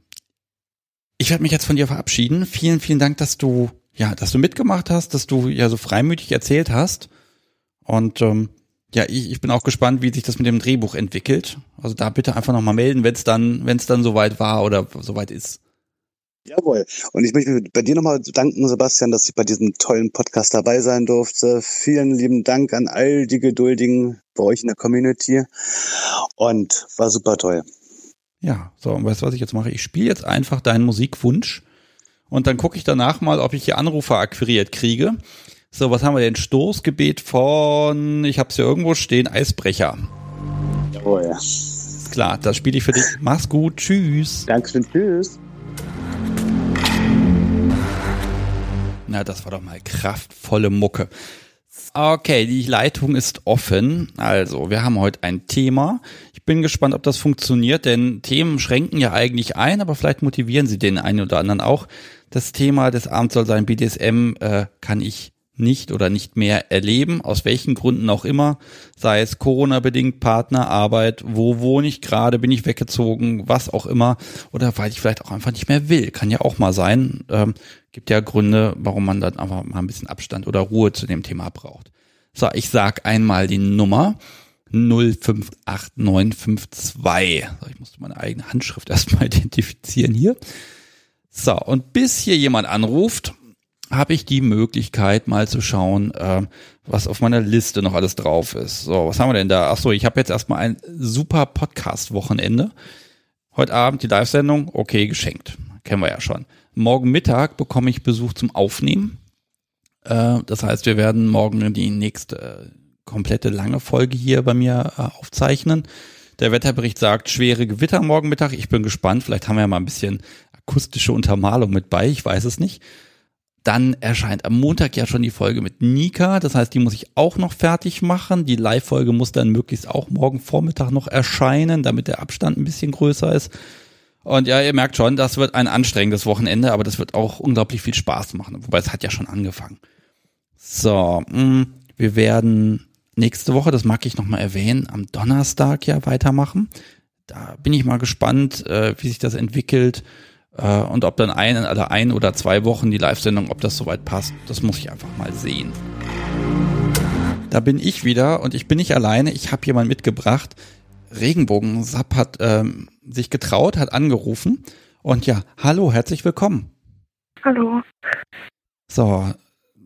Speaker 1: ich werde mich jetzt von dir verabschieden. Vielen, vielen Dank, dass du ja, dass du mitgemacht hast, dass du ja so freimütig erzählt hast. Und ähm, ja, ich, ich bin auch gespannt, wie sich das mit dem Drehbuch entwickelt. Also da bitte einfach nochmal melden, wenn es dann, wenn es dann soweit war oder soweit ist.
Speaker 2: Jawohl. Und ich möchte bei dir nochmal danken, Sebastian, dass ich bei diesem tollen Podcast dabei sein durfte. Vielen lieben Dank an all die Geduldigen bei euch in der Community. Und war super toll.
Speaker 1: Ja, so, und weißt du, was ich jetzt mache? Ich spiele jetzt einfach deinen Musikwunsch und dann gucke ich danach mal, ob ich hier Anrufer akquiriert kriege. So, was haben wir denn? Stoßgebet von, ich habe es hier irgendwo stehen, Eisbrecher.
Speaker 2: Oh ja.
Speaker 1: Klar, das spiele ich für dich. Mach's gut, tschüss.
Speaker 2: Dankeschön, tschüss.
Speaker 1: Na, das war doch mal kraftvolle Mucke. Okay, die Leitung ist offen. Also, wir haben heute ein Thema. Ich bin gespannt, ob das funktioniert, denn Themen schränken ja eigentlich ein, aber vielleicht motivieren sie den einen oder anderen auch das Thema des Abends soll sein, BDSM äh, kann ich nicht oder nicht mehr erleben, aus welchen Gründen auch immer, sei es Corona-bedingt, Partner, Arbeit, wo wohne ich gerade, bin ich weggezogen, was auch immer, oder weil ich vielleicht auch einfach nicht mehr will, kann ja auch mal sein. Ähm, gibt ja Gründe, warum man dann einfach mal ein bisschen Abstand oder Ruhe zu dem Thema braucht. So, ich sag einmal die Nummer 058952. So, ich musste meine eigene Handschrift erstmal identifizieren hier. So, und bis hier jemand anruft, habe ich die Möglichkeit, mal zu schauen, äh, was auf meiner Liste noch alles drauf ist. So, was haben wir denn da? Ach so, ich habe jetzt erstmal ein super Podcast-Wochenende. Heute Abend die Live-Sendung, okay, geschenkt. Kennen wir ja schon. Morgen Mittag bekomme ich Besuch zum Aufnehmen. Äh, das heißt, wir werden morgen die nächste komplette lange Folge hier bei mir äh, aufzeichnen. Der Wetterbericht sagt schwere Gewitter morgen Mittag. Ich bin gespannt. Vielleicht haben wir ja mal ein bisschen akustische Untermalung mit bei, ich weiß es nicht. Dann erscheint am Montag ja schon die Folge mit Nika. Das heißt, die muss ich auch noch fertig machen. Die Live-Folge muss dann möglichst auch morgen Vormittag noch erscheinen, damit der Abstand ein bisschen größer ist. Und ja, ihr merkt schon, das wird ein anstrengendes Wochenende, aber das wird auch unglaublich viel Spaß machen. Wobei es hat ja schon angefangen. So, mh, mm, wir werden nächste Woche, das mag ich nochmal erwähnen, am Donnerstag ja weitermachen. Da bin ich mal gespannt, äh, wie sich das entwickelt. Äh, und ob dann ein, oder ein oder zwei Wochen die Live-Sendung, ob das soweit passt, das muss ich einfach mal sehen. Da bin ich wieder und ich bin nicht alleine. Ich habe jemanden mitgebracht. Regenbogen Sapp hat ähm, sich getraut, hat angerufen. Und ja, hallo, herzlich willkommen.
Speaker 3: Hallo.
Speaker 1: So,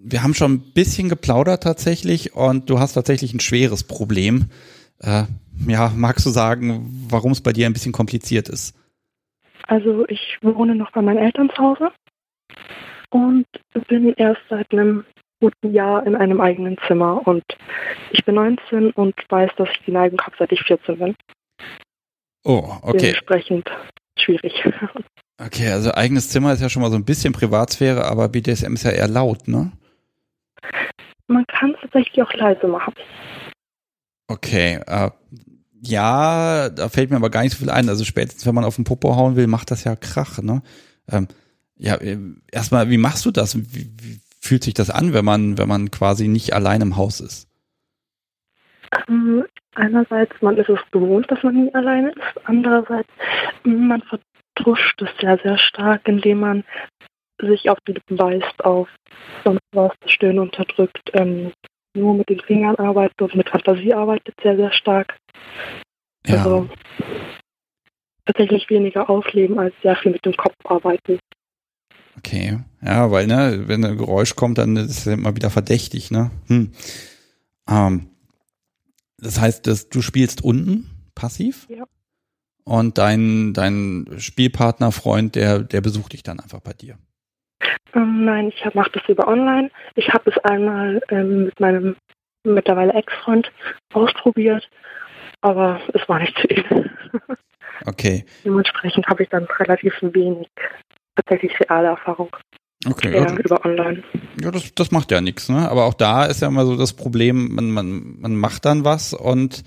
Speaker 1: wir haben schon ein bisschen geplaudert tatsächlich und du hast tatsächlich ein schweres Problem. Äh, ja, magst du sagen, warum es bei dir ein bisschen kompliziert ist?
Speaker 3: Also ich wohne noch bei meinen Eltern zu Hause und bin erst seit einem guten Jahr in einem eigenen Zimmer und ich bin 19 und weiß, dass ich die Neigung habe, seit ich 14 bin.
Speaker 1: Oh, okay.
Speaker 3: Dementsprechend schwierig.
Speaker 1: Okay, also eigenes Zimmer ist ja schon mal so ein bisschen Privatsphäre, aber BDSM ist ja eher laut, ne?
Speaker 3: Man kann es tatsächlich auch leise machen.
Speaker 1: Okay, äh, ja, da fällt mir aber gar nicht so viel ein. Also spätestens, wenn man auf den Popo hauen will, macht das ja Krach, ne? Ähm, ja, äh, erstmal, wie machst du das? Wie, wie fühlt sich das an, wenn man, wenn man quasi nicht allein im Haus ist?
Speaker 3: Ähm, einerseits, man ist es gewohnt, dass man nie alleine ist. Andererseits, man vertuscht es sehr, sehr stark, indem man sich auf die Lippen beißt, auf sonst was, Stöhnen unterdrückt, ähm, nur mit den Fingern arbeitet und mit Fantasie arbeitet sehr, sehr stark.
Speaker 1: Ja.
Speaker 3: Also tatsächlich weniger ausleben als sehr viel mit dem Kopf arbeiten.
Speaker 1: Okay. Ja, weil, ne, wenn ein Geräusch kommt, dann ist es immer wieder verdächtig, ne? Hm. Ähm, das heißt, dass du spielst unten passiv?
Speaker 3: Ja.
Speaker 1: Und dein, dein Spielpartner, Freund, der, der besucht dich dann einfach bei dir.
Speaker 3: Ähm, nein, ich mache das über online. Ich habe es einmal ähm, mit meinem mittlerweile Ex-Freund ausprobiert, aber es war nicht zu viel.
Speaker 1: Okay.
Speaker 3: Dementsprechend habe ich dann relativ wenig tatsächlich reale Erfahrung.
Speaker 1: Okay. Ja,
Speaker 3: über online.
Speaker 1: ja das, das macht ja nichts, ne? Aber auch da ist ja immer so das Problem, man, man, man macht dann was und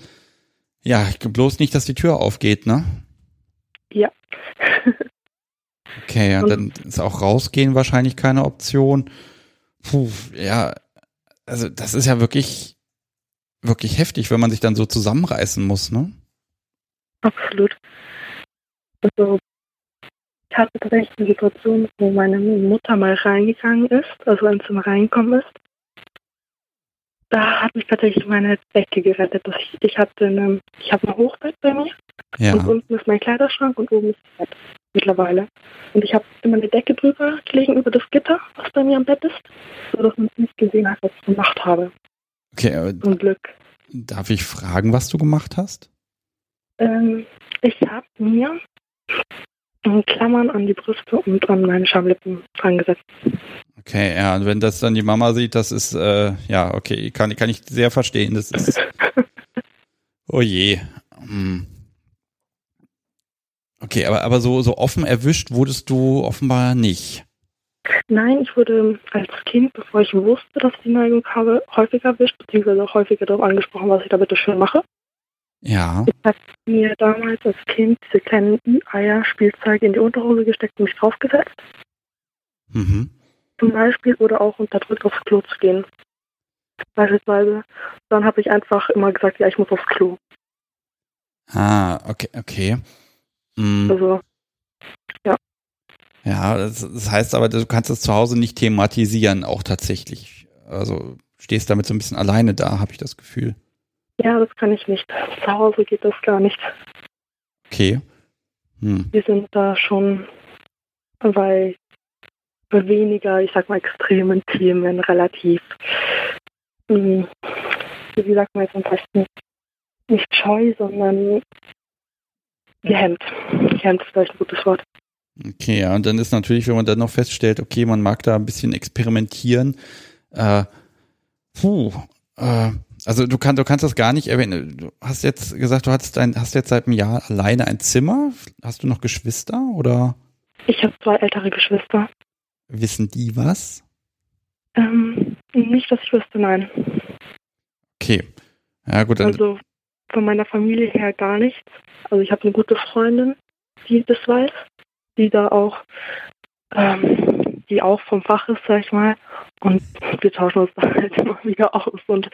Speaker 1: ja, bloß nicht, dass die Tür aufgeht, ne?
Speaker 3: Ja.
Speaker 1: Okay, ja,
Speaker 3: Und-
Speaker 1: dann ist auch rausgehen wahrscheinlich keine Option. Puh, ja, also das ist ja wirklich, wirklich heftig, wenn man sich dann so zusammenreißen muss, ne?
Speaker 3: Absolut. Also ich hatte tatsächlich eine Situation, wo meine Mutter mal reingegangen ist, also ins Zimmer reingekommen ist. Da hat mich tatsächlich meine Decke gerettet. dass Ich, ich hatte eine, ich habe ein Hochbett bei mir
Speaker 1: Ja.
Speaker 3: und unten ist mein Kleiderschrank und oben ist das Bett mittlerweile. Und ich habe immer eine Decke drüber gelegen über das Gitter, was bei mir am Bett ist, sodass man es nicht gesehen hat, was ich gemacht habe.
Speaker 1: Okay, aber
Speaker 3: Zum Glück.
Speaker 1: darf ich fragen, was du gemacht hast?
Speaker 3: Ähm, ich habe mir Klammern an die Brüste und an meine Schamlippen angesetzt.
Speaker 1: Okay, ja, und wenn das dann die Mama sieht, das ist, äh, ja, okay, kann, kann ich sehr verstehen. Das ist, oh je. Hm. Okay, aber, aber so, so offen erwischt wurdest du offenbar nicht.
Speaker 3: Nein, ich wurde als Kind, bevor ich wusste, dass ich die Neigung habe, häufiger erwischt, beziehungsweise auch häufiger darauf angesprochen, was ich da bitte schön mache.
Speaker 1: Ja,
Speaker 3: Ich habe mir damals als Kind diese kleinen Eier-Spielzeuge in die Unterhose gesteckt und mich draufgesetzt,
Speaker 1: mhm.
Speaker 3: Zum Beispiel, oder auch unterdrückt aufs Klo zu gehen. Beispielsweise. Dann habe ich einfach immer gesagt, ja, ich muss aufs Klo.
Speaker 1: Ah, okay, okay. Hm.
Speaker 3: Also,
Speaker 1: Ja, das, das heißt aber, du kannst es zu Hause nicht thematisieren, auch tatsächlich. Also stehst damit so ein bisschen alleine da, habe ich das Gefühl.
Speaker 3: ja, das kann ich nicht. Zu Hause geht das gar nicht.
Speaker 1: Okay. Hm.
Speaker 3: Wir sind da schon bei weniger, ich sag mal, extremen Themen relativ, mh, wie sagt man jetzt am besten, nicht scheu, sondern gehemmt. Gehemmt ist vielleicht ein gutes Wort.
Speaker 1: Okay, ja, und dann ist natürlich, wenn man dann noch feststellt, okay, man mag da ein bisschen experimentieren, äh, puh, äh, also du, kann, du kannst das gar nicht erwähnen. Du hast jetzt gesagt, du hast, ein, hast jetzt seit einem Jahr alleine ein Zimmer. Hast du noch Geschwister oder
Speaker 3: Ich habe zwei ältere Geschwister.
Speaker 1: Wissen die was?
Speaker 3: Ähm, nicht, dass ich wüsste, nein.
Speaker 1: Okay. Ja, gut, dann,
Speaker 3: Also von meiner Familie her gar nichts. Also ich habe eine gute Freundin, die das weiß, die da auch, ähm, die auch vom Fach ist, sag ich mal. Und wir tauschen uns da halt immer wieder aus und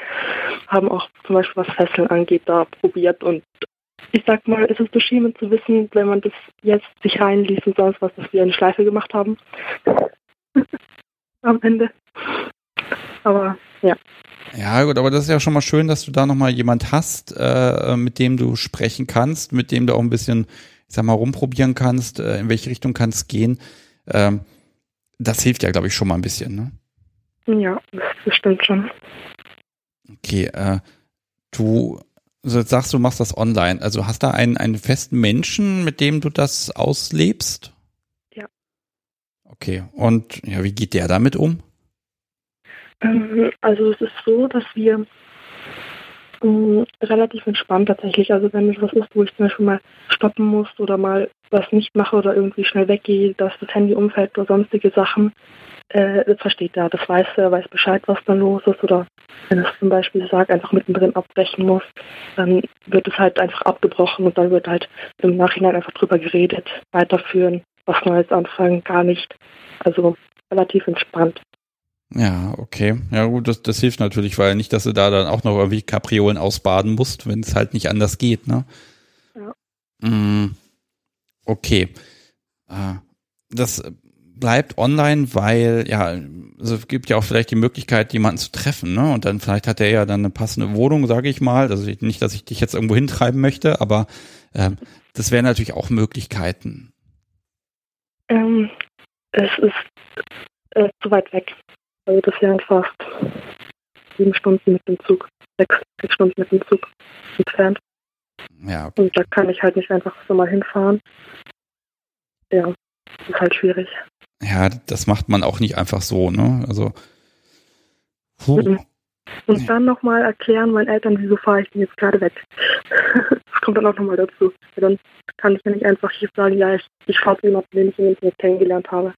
Speaker 3: haben auch zum Beispiel was Fesseln angeht, da probiert. Und ich sag mal, es ist beschämend zu wissen, wenn man das jetzt sich reinliest und sonst was, dass wir eine Schleife gemacht haben. Am Ende. Aber ja.
Speaker 1: Ja, gut, aber das ist ja schon mal schön, dass du da nochmal jemand hast, äh, mit dem du sprechen kannst, mit dem du auch ein bisschen, ich sag mal, rumprobieren kannst, äh, in welche Richtung kann es gehen. Ähm, das hilft ja, glaube ich, schon mal ein bisschen, ne?
Speaker 3: Ja, das, stimmt schon.
Speaker 1: Okay, äh, du also jetzt sagst du, machst das online. Also hast da einen, einen festen Menschen, mit dem du das auslebst? Okay, und ja, wie geht der damit um?
Speaker 3: Ähm, also es ist so, dass wir ähm, relativ entspannt tatsächlich, also wenn es was ist, wo ich zum Beispiel mal stoppen muss oder mal was nicht mache oder irgendwie schnell weggehe, dass das Handy umfällt oder sonstige Sachen, äh, das versteht er, das weiß er, weiß Bescheid, was da los ist. Oder wenn es zum Beispiel sagt, einfach mittendrin abbrechen muss, dann wird es halt einfach abgebrochen und dann wird halt im Nachhinein einfach drüber geredet, weiterführen, was Neues anfangen, gar nicht. Also relativ entspannt.
Speaker 1: Ja, okay. Ja gut, das, das hilft natürlich, weil nicht, dass du da dann auch noch irgendwie Kapriolen ausbaden musst, wenn es halt nicht anders geht, ne? Ja. Mm, okay. Äh, das bleibt online, weil, ja, also es gibt ja auch vielleicht die Möglichkeit, jemanden zu treffen, ne? Und dann vielleicht hat er ja dann eine passende Wohnung, sage ich mal. Also nicht, dass ich dich jetzt irgendwo hintreiben möchte, aber ähm, das wären natürlich auch Möglichkeiten.
Speaker 3: Ähm, es ist äh, zu weit weg. Also das wären fast sieben Stunden mit dem Zug, sechs, sechs Stunden mit dem Zug entfernt. Ja. Und da kann ich halt nicht einfach so mal hinfahren. Ja, das ist halt schwierig.
Speaker 1: Ja, das macht man auch nicht einfach so, ne? Also.
Speaker 3: Puh. Mhm. Und dann nochmal erklären meinen Eltern, wieso fahre ich denn jetzt gerade weg. das kommt dann auch nochmal dazu. dann kann ich ja nicht einfach hier sagen, ja, ich, ich fahre zu jemandem, den ich im Internet kennengelernt habe.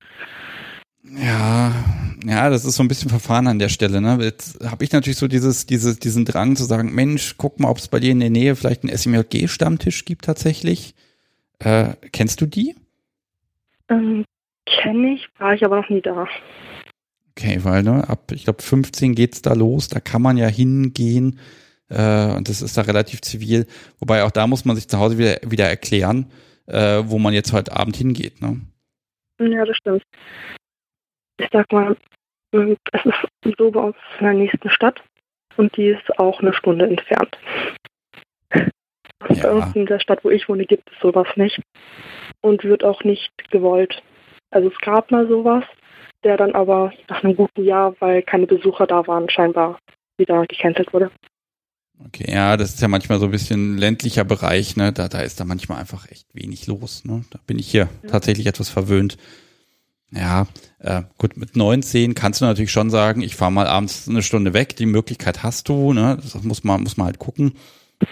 Speaker 1: Ja, ja, das ist so ein bisschen Verfahren an der Stelle. Ne? Jetzt habe ich natürlich so dieses, dieses, diesen Drang zu sagen, Mensch, guck mal, ob es bei dir in der Nähe vielleicht einen SMJG-Stammtisch gibt tatsächlich. Äh, kennst du die?
Speaker 3: Ähm, Kenne ich, war ich aber noch nie da.
Speaker 1: Okay, weil ne, ab, ich glaube, 15 geht's da los, da kann man ja hingehen äh, und das ist da relativ zivil. Wobei auch da muss man sich zu Hause wieder, wieder erklären, äh, wo man jetzt heute Abend hingeht. Ne?
Speaker 3: Ja, das stimmt. Ich sag mal, es ist so bei uns in der nächsten Stadt und die ist auch eine Stunde entfernt. Ja. Bei uns in der Stadt, wo ich wohne, gibt es sowas nicht und wird auch nicht gewollt. Also es gab mal sowas, der dann aber nach einem guten Jahr, weil keine Besucher da waren, scheinbar wieder gecancelt wurde.
Speaker 1: Okay, ja, das ist ja manchmal so ein bisschen ländlicher Bereich, ne? Da, da ist da manchmal einfach echt wenig los, ne? Da bin ich hier ja. tatsächlich etwas verwöhnt. Ja, äh, gut, mit 19 kannst du natürlich schon sagen, ich fahre mal abends eine Stunde weg, die Möglichkeit hast du, ne? Das muss man, muss man halt gucken.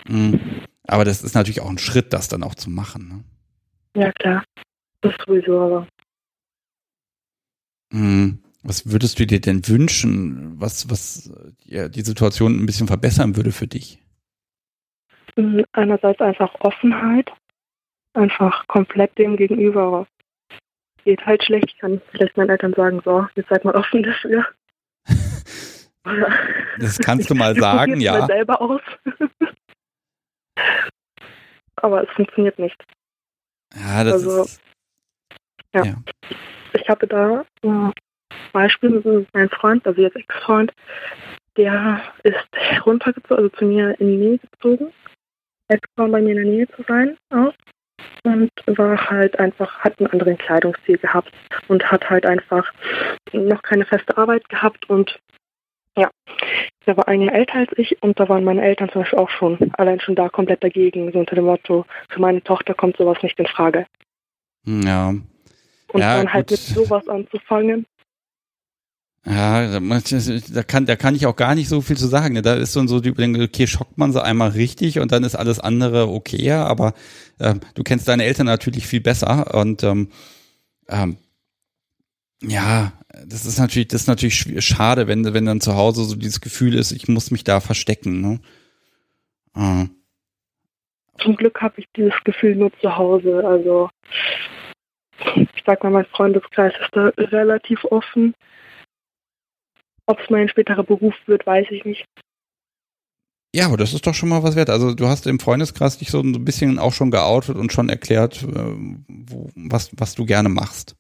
Speaker 1: Mhm. Aber das ist natürlich auch ein Schritt, das dann auch zu machen, ne?
Speaker 3: Ja, klar. Das ist sowieso aber.
Speaker 1: Mhm. Was würdest du dir denn wünschen, was, was ja, die Situation ein bisschen verbessern würde für dich?
Speaker 3: Mhm, einerseits einfach Offenheit, einfach komplett dem gegenüber. Geht halt schlecht, ich kann vielleicht meinen Eltern sagen, so, jetzt seid mal offen dafür.
Speaker 1: das kannst du mal sagen, ja.
Speaker 3: Mal selber aus. Aber es funktioniert nicht.
Speaker 1: Ja, das also, ist.
Speaker 3: Ja. ja. Ich hatte da ein Beispiel mit meinem Freund, also jetzt Ex-Freund, der ist runtergezogen, also zu mir in die Nähe gezogen, extra bei mir in der Nähe zu sein auch und war halt einfach, hat einen anderen Kleidungsstil gehabt und hat halt einfach noch keine feste Arbeit gehabt und ja, der war ein Jahr älter als ich und da waren meine Eltern zum Beispiel auch schon allein schon da komplett dagegen, so unter dem Motto, für meine Tochter kommt sowas nicht in Frage.
Speaker 1: Ja.
Speaker 3: Und ja, dann halt mit sowas anzufangen.
Speaker 1: Ja, da kann, da kann ich auch gar nicht so viel zu sagen. Da ist so so die Überlegung, okay, schockt man sie einmal richtig und dann ist alles andere okay, aber ähm, du kennst deine Eltern natürlich viel besser und ähm, ähm, ja, das ist natürlich, das ist natürlich schade, wenn, wenn dann zu Hause so dieses Gefühl ist, ich muss mich da verstecken. Ne?
Speaker 3: Äh. Zum Glück habe ich dieses Gefühl nur zu Hause. Also sag mal, mein Freundeskreis ist da relativ offen. Ob es mein späterer Beruf wird, weiß ich nicht.
Speaker 1: Ja, aber das ist doch schon mal was wert. Also du hast im Freundeskreis dich so ein bisschen auch schon geoutet und schon erklärt, äh, wo, was, was du gerne machst.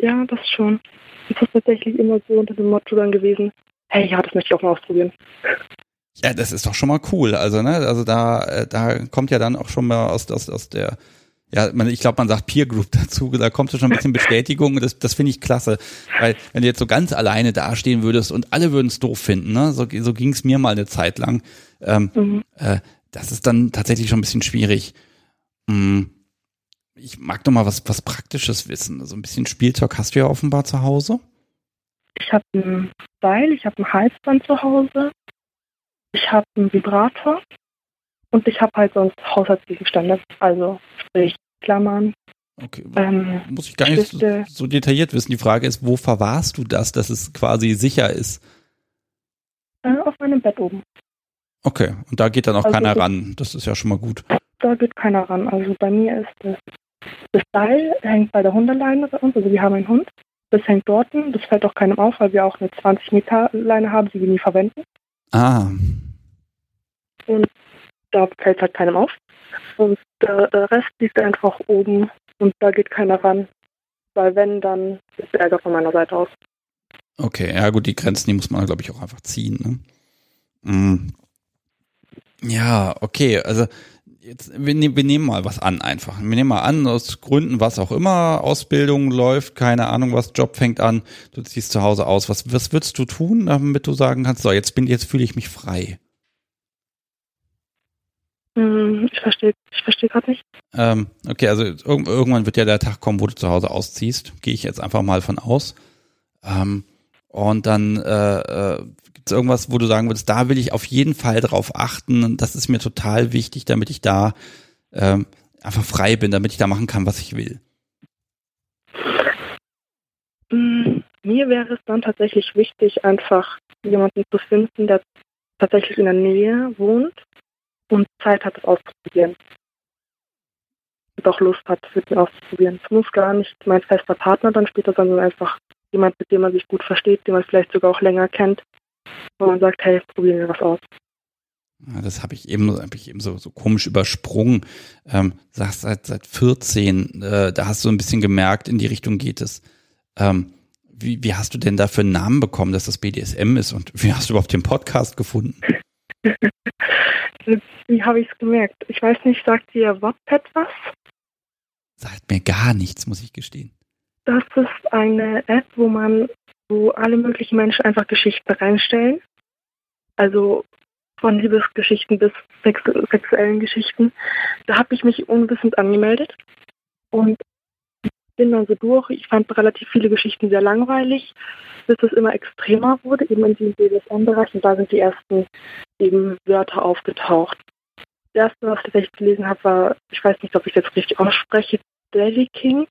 Speaker 3: Ja, das schon. Es ist tatsächlich immer so unter dem Motto dann gewesen, hey, ja, das möchte ich auch mal ausprobieren.
Speaker 1: Ja, das ist doch schon mal cool. Also, ne, also da, äh, da kommt ja dann auch schon mal aus, aus, aus der, ja, man, ich glaube, man sagt Peer Group dazu, da kommt schon ein bisschen Bestätigung, das, das finde ich klasse. Weil wenn du jetzt so ganz alleine dastehen würdest und alle würden es doof finden, ne? so, so ging es mir mal eine Zeit lang, ähm, mhm. äh, das ist dann tatsächlich schon ein bisschen schwierig. Mhm ich mag doch mal was, was Praktisches wissen. Also ein bisschen Spielzeug hast du ja offenbar zu Hause.
Speaker 3: Ich habe ein Seil, ich habe ein Halsband zu Hause, ich habe einen Vibrator und ich habe halt sonst Haushaltsgegenstände. Also sprich Klammern.
Speaker 1: Okay. Ähm, Muss ich gar nicht so, so, detailliert wissen. Die Frage ist, wo verwahrst du das, dass es quasi sicher ist?
Speaker 3: Äh, auf meinem Bett oben.
Speaker 1: Okay, und da geht dann auch also keiner ran. Das ist ja schon mal gut.
Speaker 3: Da geht keiner ran. Also bei mir ist das das Seil hängt bei der Hundeleine bei uns, also wir haben einen Hund. Das hängt dort, das fällt auch keinem auf, weil wir auch eine 20 Meter Leine haben, die wir nie verwenden.
Speaker 1: Ah.
Speaker 3: Und da fällt halt keinem auf. Und der, der Rest liegt einfach oben und da geht keiner ran. Weil wenn, dann ist Ärger von meiner Seite aus.
Speaker 1: Okay, ja gut, die Grenzen, die muss man, glaube ich, auch einfach ziehen. Ne? Mm. Ja, okay, also jetzt, wir, ne, wir nehmen mal was an einfach. Wir nehmen mal an, aus Gründen, was auch immer, Ausbildung läuft, keine Ahnung was, Job fängt an, du ziehst zu Hause aus. Was, was würdest du tun, damit du sagen kannst, so, jetzt bin, jetzt fühle ich mich frei?
Speaker 3: Hm, ich verstehe, ich verstehe gerade nicht.
Speaker 1: Ähm, okay, also irg irgendwann wird ja der Tag kommen, wo du zu Hause ausziehst. Gehe ich jetzt einfach mal von aus. Ähm, und dann äh, äh, gibt es irgendwas, wo du sagen würdest, da will ich auf jeden Fall drauf achten. Das ist mir total wichtig, damit ich da ähm, einfach frei bin, damit ich da machen kann, was ich will.
Speaker 3: Hm, mir wäre es dann tatsächlich wichtig, einfach jemanden zu finden, der tatsächlich in der Nähe wohnt und Zeit hat, es auszuprobieren. Und auch Lust hat, es mit mir auszuprobieren. Es muss gar nicht mein fester Partner dann später sondern einfach jemand, mit dem man sich gut versteht, den man vielleicht sogar auch länger kennt, wo man sagt, hey, probieren wir was aus.
Speaker 1: Das habe ich eben, hab ich eben so, so komisch übersprungen. Ähm, sagst seit seit 14, äh, da hast du ein bisschen gemerkt, in die Richtung geht es. Ähm, wie, wie hast du denn da für einen Namen bekommen, dass das BDSM ist und wie hast du überhaupt den Podcast gefunden?
Speaker 3: wie habe ich es gemerkt? Ich weiß nicht, sagt dir Wattpad was?
Speaker 1: Sagt mir gar nichts, muss ich gestehen.
Speaker 3: Das ist eine App, wo man, wo alle möglichen Menschen einfach Geschichten reinstellen. Also von Liebesgeschichten bis sex sexuellen Geschichten. Da habe ich mich unwissend angemeldet und bin dann so durch. Ich fand relativ viele Geschichten sehr langweilig, bis es immer extremer wurde, eben in diesem BDSM-Bereich. Und da sind die ersten eben Wörter aufgetaucht. Das erste, was ich gelesen habe, war, ich weiß nicht, ob ich jetzt richtig ausspreche, Daily King.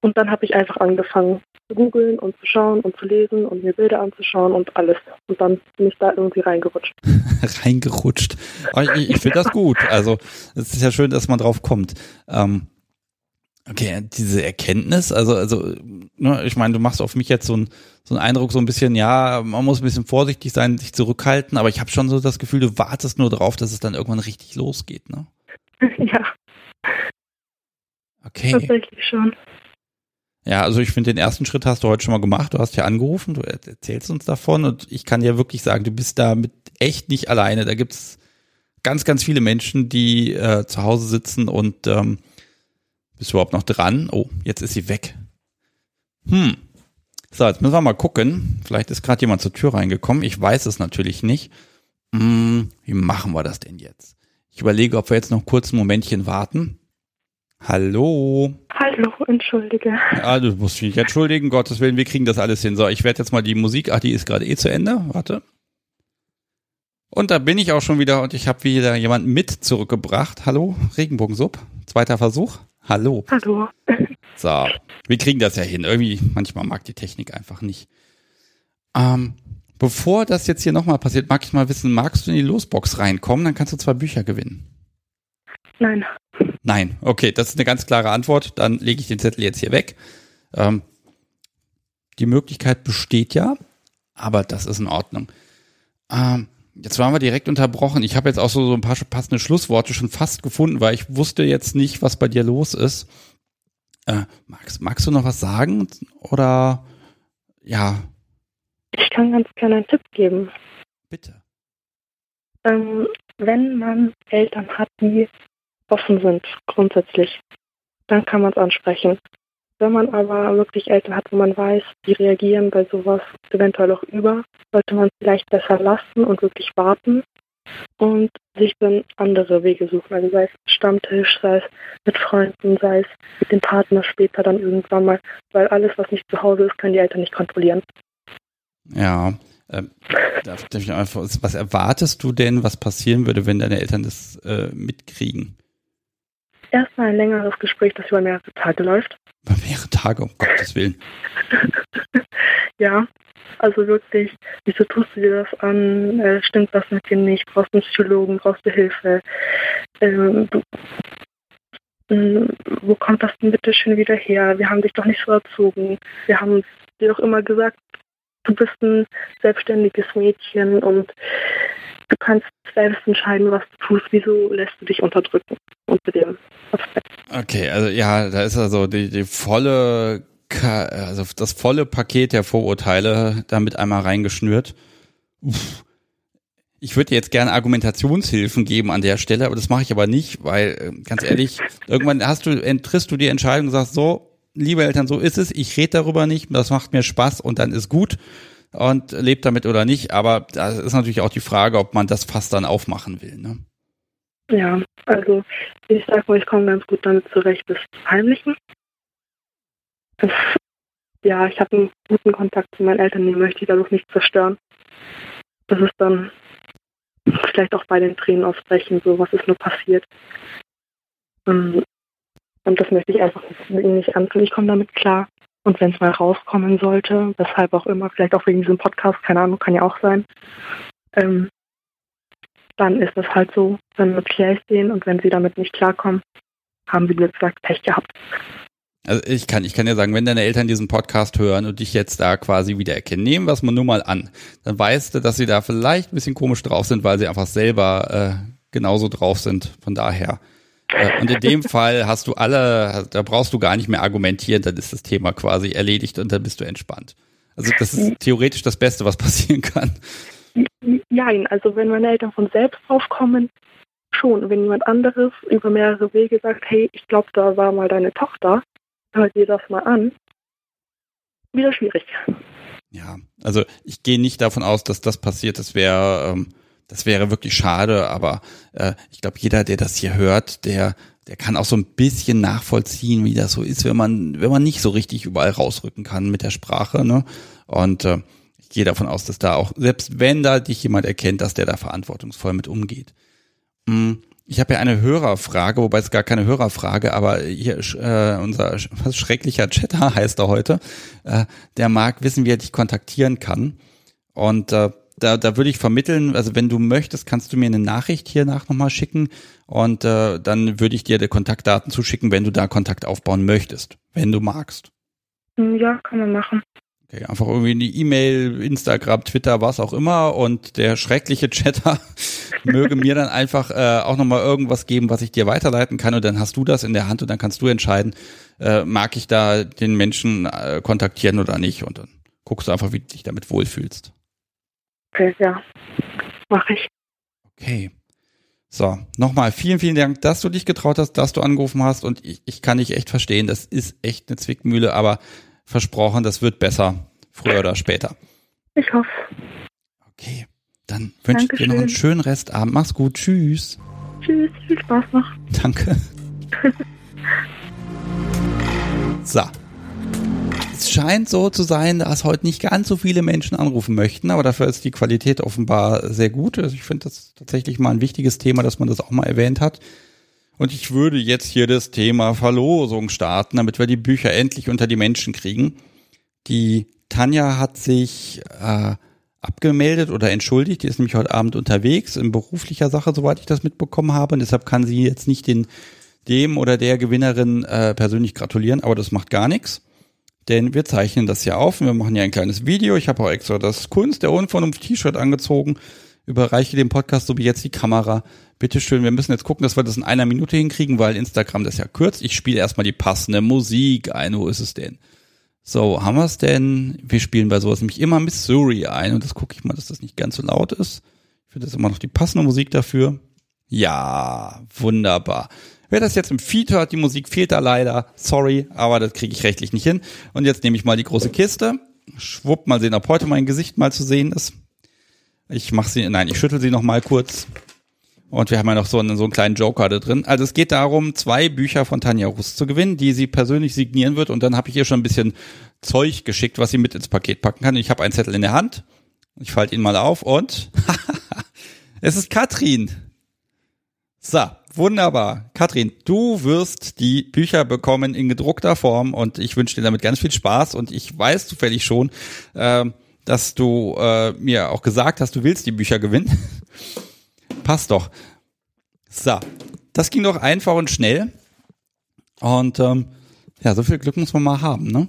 Speaker 3: Und dann habe ich einfach angefangen zu googeln und zu schauen und zu lesen und mir Bilder anzuschauen und alles. Und dann bin ich da irgendwie reingerutscht.
Speaker 1: reingerutscht. Ich, ich finde das gut. Also es ist ja schön, dass man drauf kommt. Ähm, okay, diese Erkenntnis, also, also, ne, ich meine, du machst auf mich jetzt so, ein, so einen Eindruck, so ein bisschen, ja, man muss ein bisschen vorsichtig sein, sich zurückhalten, aber ich habe schon so das Gefühl, du wartest nur darauf, dass es dann irgendwann richtig losgeht, ne?
Speaker 3: Ja.
Speaker 1: Okay.
Speaker 3: Tatsächlich schon.
Speaker 1: Ja, also ich finde, den ersten Schritt hast du heute schon mal gemacht. Du hast ja angerufen, du erzählst uns davon und ich kann ja wirklich sagen, du bist damit echt nicht alleine. Da gibt's ganz, ganz viele Menschen, die äh, zu Hause sitzen und ähm, bist du überhaupt noch dran? Oh, jetzt ist sie weg. Hm. So, jetzt müssen wir mal gucken. Vielleicht ist gerade jemand zur Tür reingekommen. Ich weiß es natürlich nicht. Hm, wie machen wir das denn jetzt? Ich überlege, ob wir jetzt noch kurz ein Momentchen warten. Hallo.
Speaker 3: Hallo, entschuldige.
Speaker 1: Ah, du musst mich entschuldigen, Gottes Willen, wir kriegen das alles hin. So, ich werde jetzt mal die Musik, ach, die ist gerade eh zu Ende. Warte. Und da bin ich auch schon wieder und ich habe wieder jemanden mit zurückgebracht. Hallo, Regenbogensub. Zweiter Versuch. Hallo.
Speaker 3: Hallo.
Speaker 1: So, wir kriegen das ja hin. Irgendwie, manchmal mag die Technik einfach nicht. Ähm, bevor das jetzt hier nochmal passiert, mag ich mal wissen, magst du in die Losbox reinkommen? Dann kannst du zwei Bücher gewinnen.
Speaker 3: Nein.
Speaker 1: Nein, okay, das ist eine ganz klare Antwort. Dann lege ich den Zettel jetzt hier weg. Ähm, die Möglichkeit besteht ja, aber das ist in Ordnung. Ähm, jetzt waren wir direkt unterbrochen. Ich habe jetzt auch so, so ein paar passende Schlussworte schon fast gefunden, weil ich wusste jetzt nicht, was bei dir los ist. Äh, magst, magst du noch was sagen? Oder ja.
Speaker 3: Ich kann ganz gerne einen Tipp geben.
Speaker 1: Bitte.
Speaker 3: Ähm, wenn man Eltern hat, die offen sind, grundsätzlich, dann kann man es ansprechen. Wenn man aber wirklich Eltern hat, wo man weiß, die reagieren bei sowas eventuell auch über, sollte man vielleicht besser lassen und wirklich warten und sich dann andere Wege suchen. Also sei es Stammtisch, sei es mit Freunden, sei es mit dem Partner später dann irgendwann mal, weil alles, was nicht zu Hause ist, können die Eltern nicht kontrollieren.
Speaker 1: Ja. Ähm, darf, darf ich einfach, was erwartest du denn, was passieren würde, wenn deine Eltern das äh, mitkriegen?
Speaker 3: Erstmal ein längeres Gespräch, das über mehrere Tage läuft.
Speaker 1: Über mehrere Tage, um Gottes Willen.
Speaker 3: ja, also wirklich, wieso tust du dir das an? Äh, stimmt das mit dir nicht? Brauchst du einen Psychologen? Brauchst du Hilfe? Ähm, du, hm, wo kommt das denn bitte schön wieder her? Wir haben dich doch nicht so erzogen. Wir haben dir doch immer gesagt, du bist ein selbstständiges Mädchen und du kannst selbst entscheiden, was du tust. Wieso lässt du dich unterdrücken unter dem
Speaker 1: Aspekt? Okay, also ja, da ist also die, die volle, also das volle Paket der Vorurteile damit einmal reingeschnürt. Uff. Ich würde jetzt gerne Argumentationshilfen geben an der Stelle, aber das mache ich aber nicht, weil äh, ganz ehrlich, irgendwann hast du triffst du die Entscheidung und sagst so, liebe Eltern, so ist es, ich rede darüber nicht, das macht mir Spaß und dann ist gut und lebt damit oder nicht, aber da ist natürlich auch die Frage, ob man das fast dann aufmachen will, ne?
Speaker 3: Ja, also ich sag mal, ich komme ganz gut damit zurecht, das Heimlichen. Ja, ich habe einen guten Kontakt zu meinen Eltern, den möchte ich dadurch nicht zerstören. Das ist dann vielleicht auch bei den Tränen ausbrechen, so was ist nur passiert. Ähm, und das möchte ich einfach nicht antun. Ich komme damit klar. Und wenn es mal rauskommen sollte, weshalb auch immer, vielleicht auch wegen diesem Podcast, keine Ahnung, kann ja auch sein, ähm, dann ist es halt so, dann erkläre ich denen und wenn sie damit nicht klarkommen, haben sie, wie gesagt, Pech gehabt.
Speaker 1: Also ich kann, ich kann ja sagen, wenn deine Eltern diesen Podcast hören und dich jetzt da quasi wiedererkennen, nehmen wir es mal nur mal an, dann weißt du, dass sie da vielleicht ein bisschen komisch drauf sind, weil sie einfach selber äh, genauso drauf sind. Von daher. Äh, und in dem Fall hast du alle, da brauchst du gar nicht mehr argumentieren, dann ist das Thema quasi erledigt und dann bist du entspannt. Also das ist theoretisch das Beste, was passieren kann.
Speaker 3: Nein, also wenn meine Eltern von selbst draufkommen, schon. Wenn jemand anderes über mehrere Wege sagt, hey, ich glaube, da war mal deine Tochter, hör dir das mal an, wieder schwierig.
Speaker 1: Ja, also ich gehe nicht davon aus, dass das passiert. Das wäre, ähm, das wäre wirklich schade, aber äh, ich glaube, jeder, der das hier hört, der, der kann auch so ein bisschen nachvollziehen, wie das so ist, wenn man, wenn man nicht so richtig überall rausrücken kann mit der Sprache. Ne? Und äh, ich gehe davon aus, dass da auch, selbst wenn da dich jemand erkennt, dass der da verantwortungsvoll mit umgeht. Mhm. Ich habe ja eine Hörerfrage, wobei es gar keine Hörerfrage, aber hier äh, unser was schrecklicher Chatter heißt er heute, äh, der mag wissen, wie er dich kontaktieren kann. Und äh, da, da würde ich vermitteln, also wenn du möchtest, kannst du mir eine Nachricht hier nach nochmal schicken und äh, dann würde ich dir die Kontaktdaten zuschicken, wenn du da Kontakt aufbauen möchtest, wenn du magst.
Speaker 3: Ja, kann man machen.
Speaker 1: Okay, einfach irgendwie eine E-Mail, Instagram, Twitter, was auch immer und der schreckliche Chatter möge mir dann einfach äh, auch nochmal irgendwas geben, was ich dir weiterleiten kann und dann hast du das in der Hand und dann kannst du entscheiden, äh, mag ich da den Menschen äh, kontaktieren oder nicht und dann guckst du einfach, wie du dich damit wohlfühlst.
Speaker 3: Okay, ja, mache ich.
Speaker 1: Okay. So, nochmal vielen, vielen Dank, dass du dich getraut hast, dass du angerufen hast und ich, ich kann dich echt verstehen, das ist echt eine Zwickmühle, aber versprochen, das wird besser, früher oder später.
Speaker 3: Ich hoffe.
Speaker 1: Okay, dann wünsche ich dir noch einen schönen Restabend. Mach's gut. Tschüss.
Speaker 3: Tschüss, viel Spaß noch.
Speaker 1: Danke. so. Es scheint so zu sein, dass heute nicht ganz so viele Menschen anrufen möchten, aber dafür ist die Qualität offenbar sehr gut. Also ich finde das tatsächlich mal ein wichtiges Thema, dass man das auch mal erwähnt hat. Und ich würde jetzt hier das Thema Verlosung starten, damit wir die Bücher endlich unter die Menschen kriegen. Die Tanja hat sich äh, abgemeldet oder entschuldigt. Die ist nämlich heute Abend unterwegs in beruflicher Sache, soweit ich das mitbekommen habe. Und deshalb kann sie jetzt nicht den, dem oder der Gewinnerin äh, persönlich gratulieren, aber das macht gar nichts. Denn wir zeichnen das ja auf und wir machen ja ein kleines Video. Ich habe auch extra das Kunst der Unvernunft T-Shirt angezogen überreiche dem Podcast so wie jetzt die Kamera. Bitteschön, wir müssen jetzt gucken, dass wir das in einer Minute hinkriegen, weil Instagram das ja kürzt. Ich spiele erstmal die passende Musik ein. Wo ist es denn? So, haben wir es denn? Wir spielen bei sowas nämlich immer Missouri ein und das gucke ich mal, dass das nicht ganz so laut ist. Ich finde das immer noch die passende Musik dafür. Ja, wunderbar. Wer das jetzt im Feed hört, die Musik fehlt da leider. Sorry, aber das kriege ich rechtlich nicht hin. Und jetzt nehme ich mal die große Kiste. Schwupp, mal sehen, ob heute mein Gesicht mal zu sehen ist. Ich mache sie, nein, ich schüttel sie noch mal kurz. Und wir haben ja noch so einen, so einen kleinen Joker da drin. Also es geht darum, zwei Bücher von Tanja Rust zu gewinnen, die sie persönlich signieren wird. Und dann habe ich ihr schon ein bisschen Zeug geschickt, was sie mit ins Paket packen kann. Ich habe einen Zettel in der Hand. Ich falte ihn mal auf und es ist Katrin. So, wunderbar. Katrin, du wirst die Bücher bekommen in gedruckter Form und ich wünsche dir damit ganz viel Spaß. Und ich weiß zufällig schon, äh, dass du äh, mir auch gesagt hast, du willst die Bücher gewinnen. Passt doch. So, das ging doch einfach und schnell. Und ähm, ja, so viel Glück muss man mal haben, ne?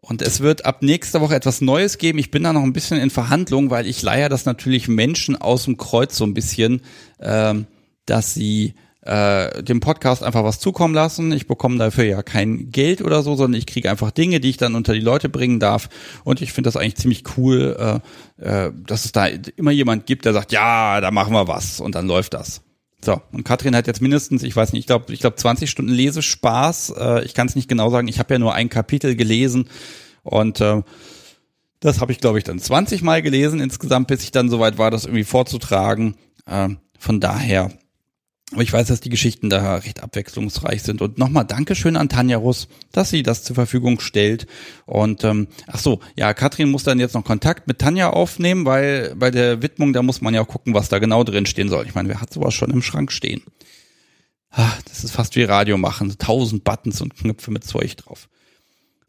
Speaker 1: Und es wird ab nächster Woche etwas Neues geben. Ich bin da noch ein bisschen in Verhandlung, weil ich leier das natürlich Menschen aus dem Kreuz so ein bisschen, ähm, dass sie äh, dem Podcast einfach was zukommen lassen. Ich bekomme dafür ja kein Geld oder so, sondern ich kriege einfach Dinge, die ich dann unter die Leute bringen darf. Und ich finde das eigentlich ziemlich cool, äh, äh, dass es da immer jemand gibt, der sagt, ja, da machen wir was und dann läuft das. So, und Katrin hat jetzt mindestens, ich weiß nicht, ich glaube, ich glaube 20 Stunden Lesespaß. Äh, ich kann es nicht genau sagen, ich habe ja nur ein Kapitel gelesen und äh, das habe ich, glaube ich, dann 20 Mal gelesen insgesamt, bis ich dann soweit war, das irgendwie vorzutragen. Äh, von daher aber ich weiß, dass die Geschichten da recht abwechslungsreich sind. Und nochmal Dankeschön an Tanja Russ, dass sie das zur Verfügung stellt. Und ähm, ach so, ja, Katrin muss dann jetzt noch Kontakt mit Tanja aufnehmen, weil bei der Widmung, da muss man ja auch gucken, was da genau drin stehen soll. Ich meine, wer hat sowas schon im Schrank stehen? Ach, das ist fast wie Radio machen. Tausend Buttons und Knöpfe mit Zeug drauf.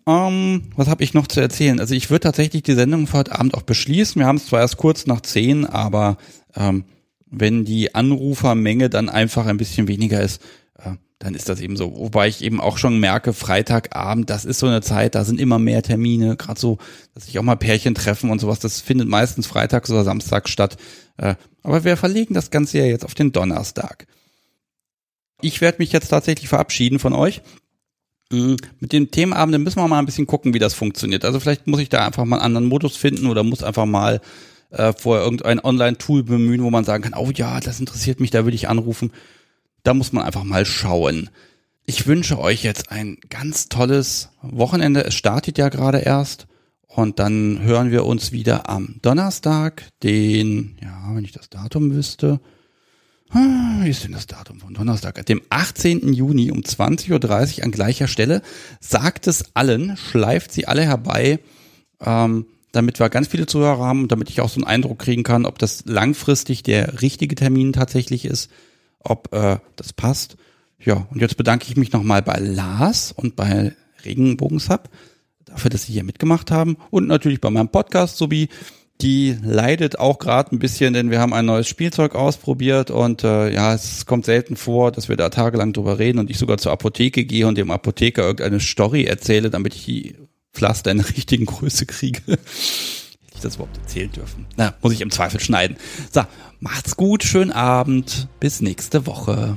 Speaker 1: Ähm, was habe ich noch zu erzählen? Also ich würde tatsächlich die Sendung für heute Abend auch beschließen. Wir haben es zwar erst kurz nach zehn, aber ähm, wenn die Anrufermenge dann einfach ein bisschen weniger ist, äh, dann ist das eben so. Wobei ich eben auch schon merke, Freitagabend, das ist so eine Zeit, da sind immer mehr Termine, gerade so, dass sich auch mal Pärchen treffen und sowas, das findet meistens freitags oder samstags statt. Äh, aber wir verlegen das Ganze ja jetzt auf den Donnerstag. Ich werde mich jetzt tatsächlich verabschieden von euch. Mm, mit den Themenabenden müssen wir mal ein bisschen gucken, wie das funktioniert. Also vielleicht muss ich da einfach mal einen anderen Modus finden oder muss einfach mal äh, vorher irgendein Online-Tool bemühen, wo man sagen kann, oh ja, das interessiert mich, da würde ich anrufen. Da muss man einfach mal schauen. Ich wünsche euch jetzt ein ganz tolles Wochenende. Es startet ja gerade erst. Und dann hören wir uns wieder am Donnerstag, den, ja, wenn ich das Datum wüsste. Wie ist denn das Datum von Donnerstag? Dem 18. Juni um 20.30 Uhr an gleicher Stelle. Sagt es allen, schleift sie alle herbei. Ähm, damit wir ganz viele Zuhörer haben und damit ich auch so einen Eindruck kriegen kann, ob das langfristig der richtige Termin tatsächlich ist, ob äh, das passt. Ja, und jetzt bedanke ich mich nochmal bei Lars und bei Regenbogensub dafür, dass sie hier mitgemacht haben und natürlich bei meinem Podcast sowie die leidet auch gerade ein bisschen, denn wir haben ein neues Spielzeug ausprobiert und äh, ja, es kommt selten vor, dass wir da tagelang drüber reden und ich sogar zur Apotheke gehe und dem Apotheker irgendeine Story erzähle, damit ich die Pflaster in der richtigen Größe kriege. Hätte ich das überhaupt erzählen dürfen? Na, muss ich im Zweifel schneiden. So, macht's gut, schönen Abend, bis nächste Woche.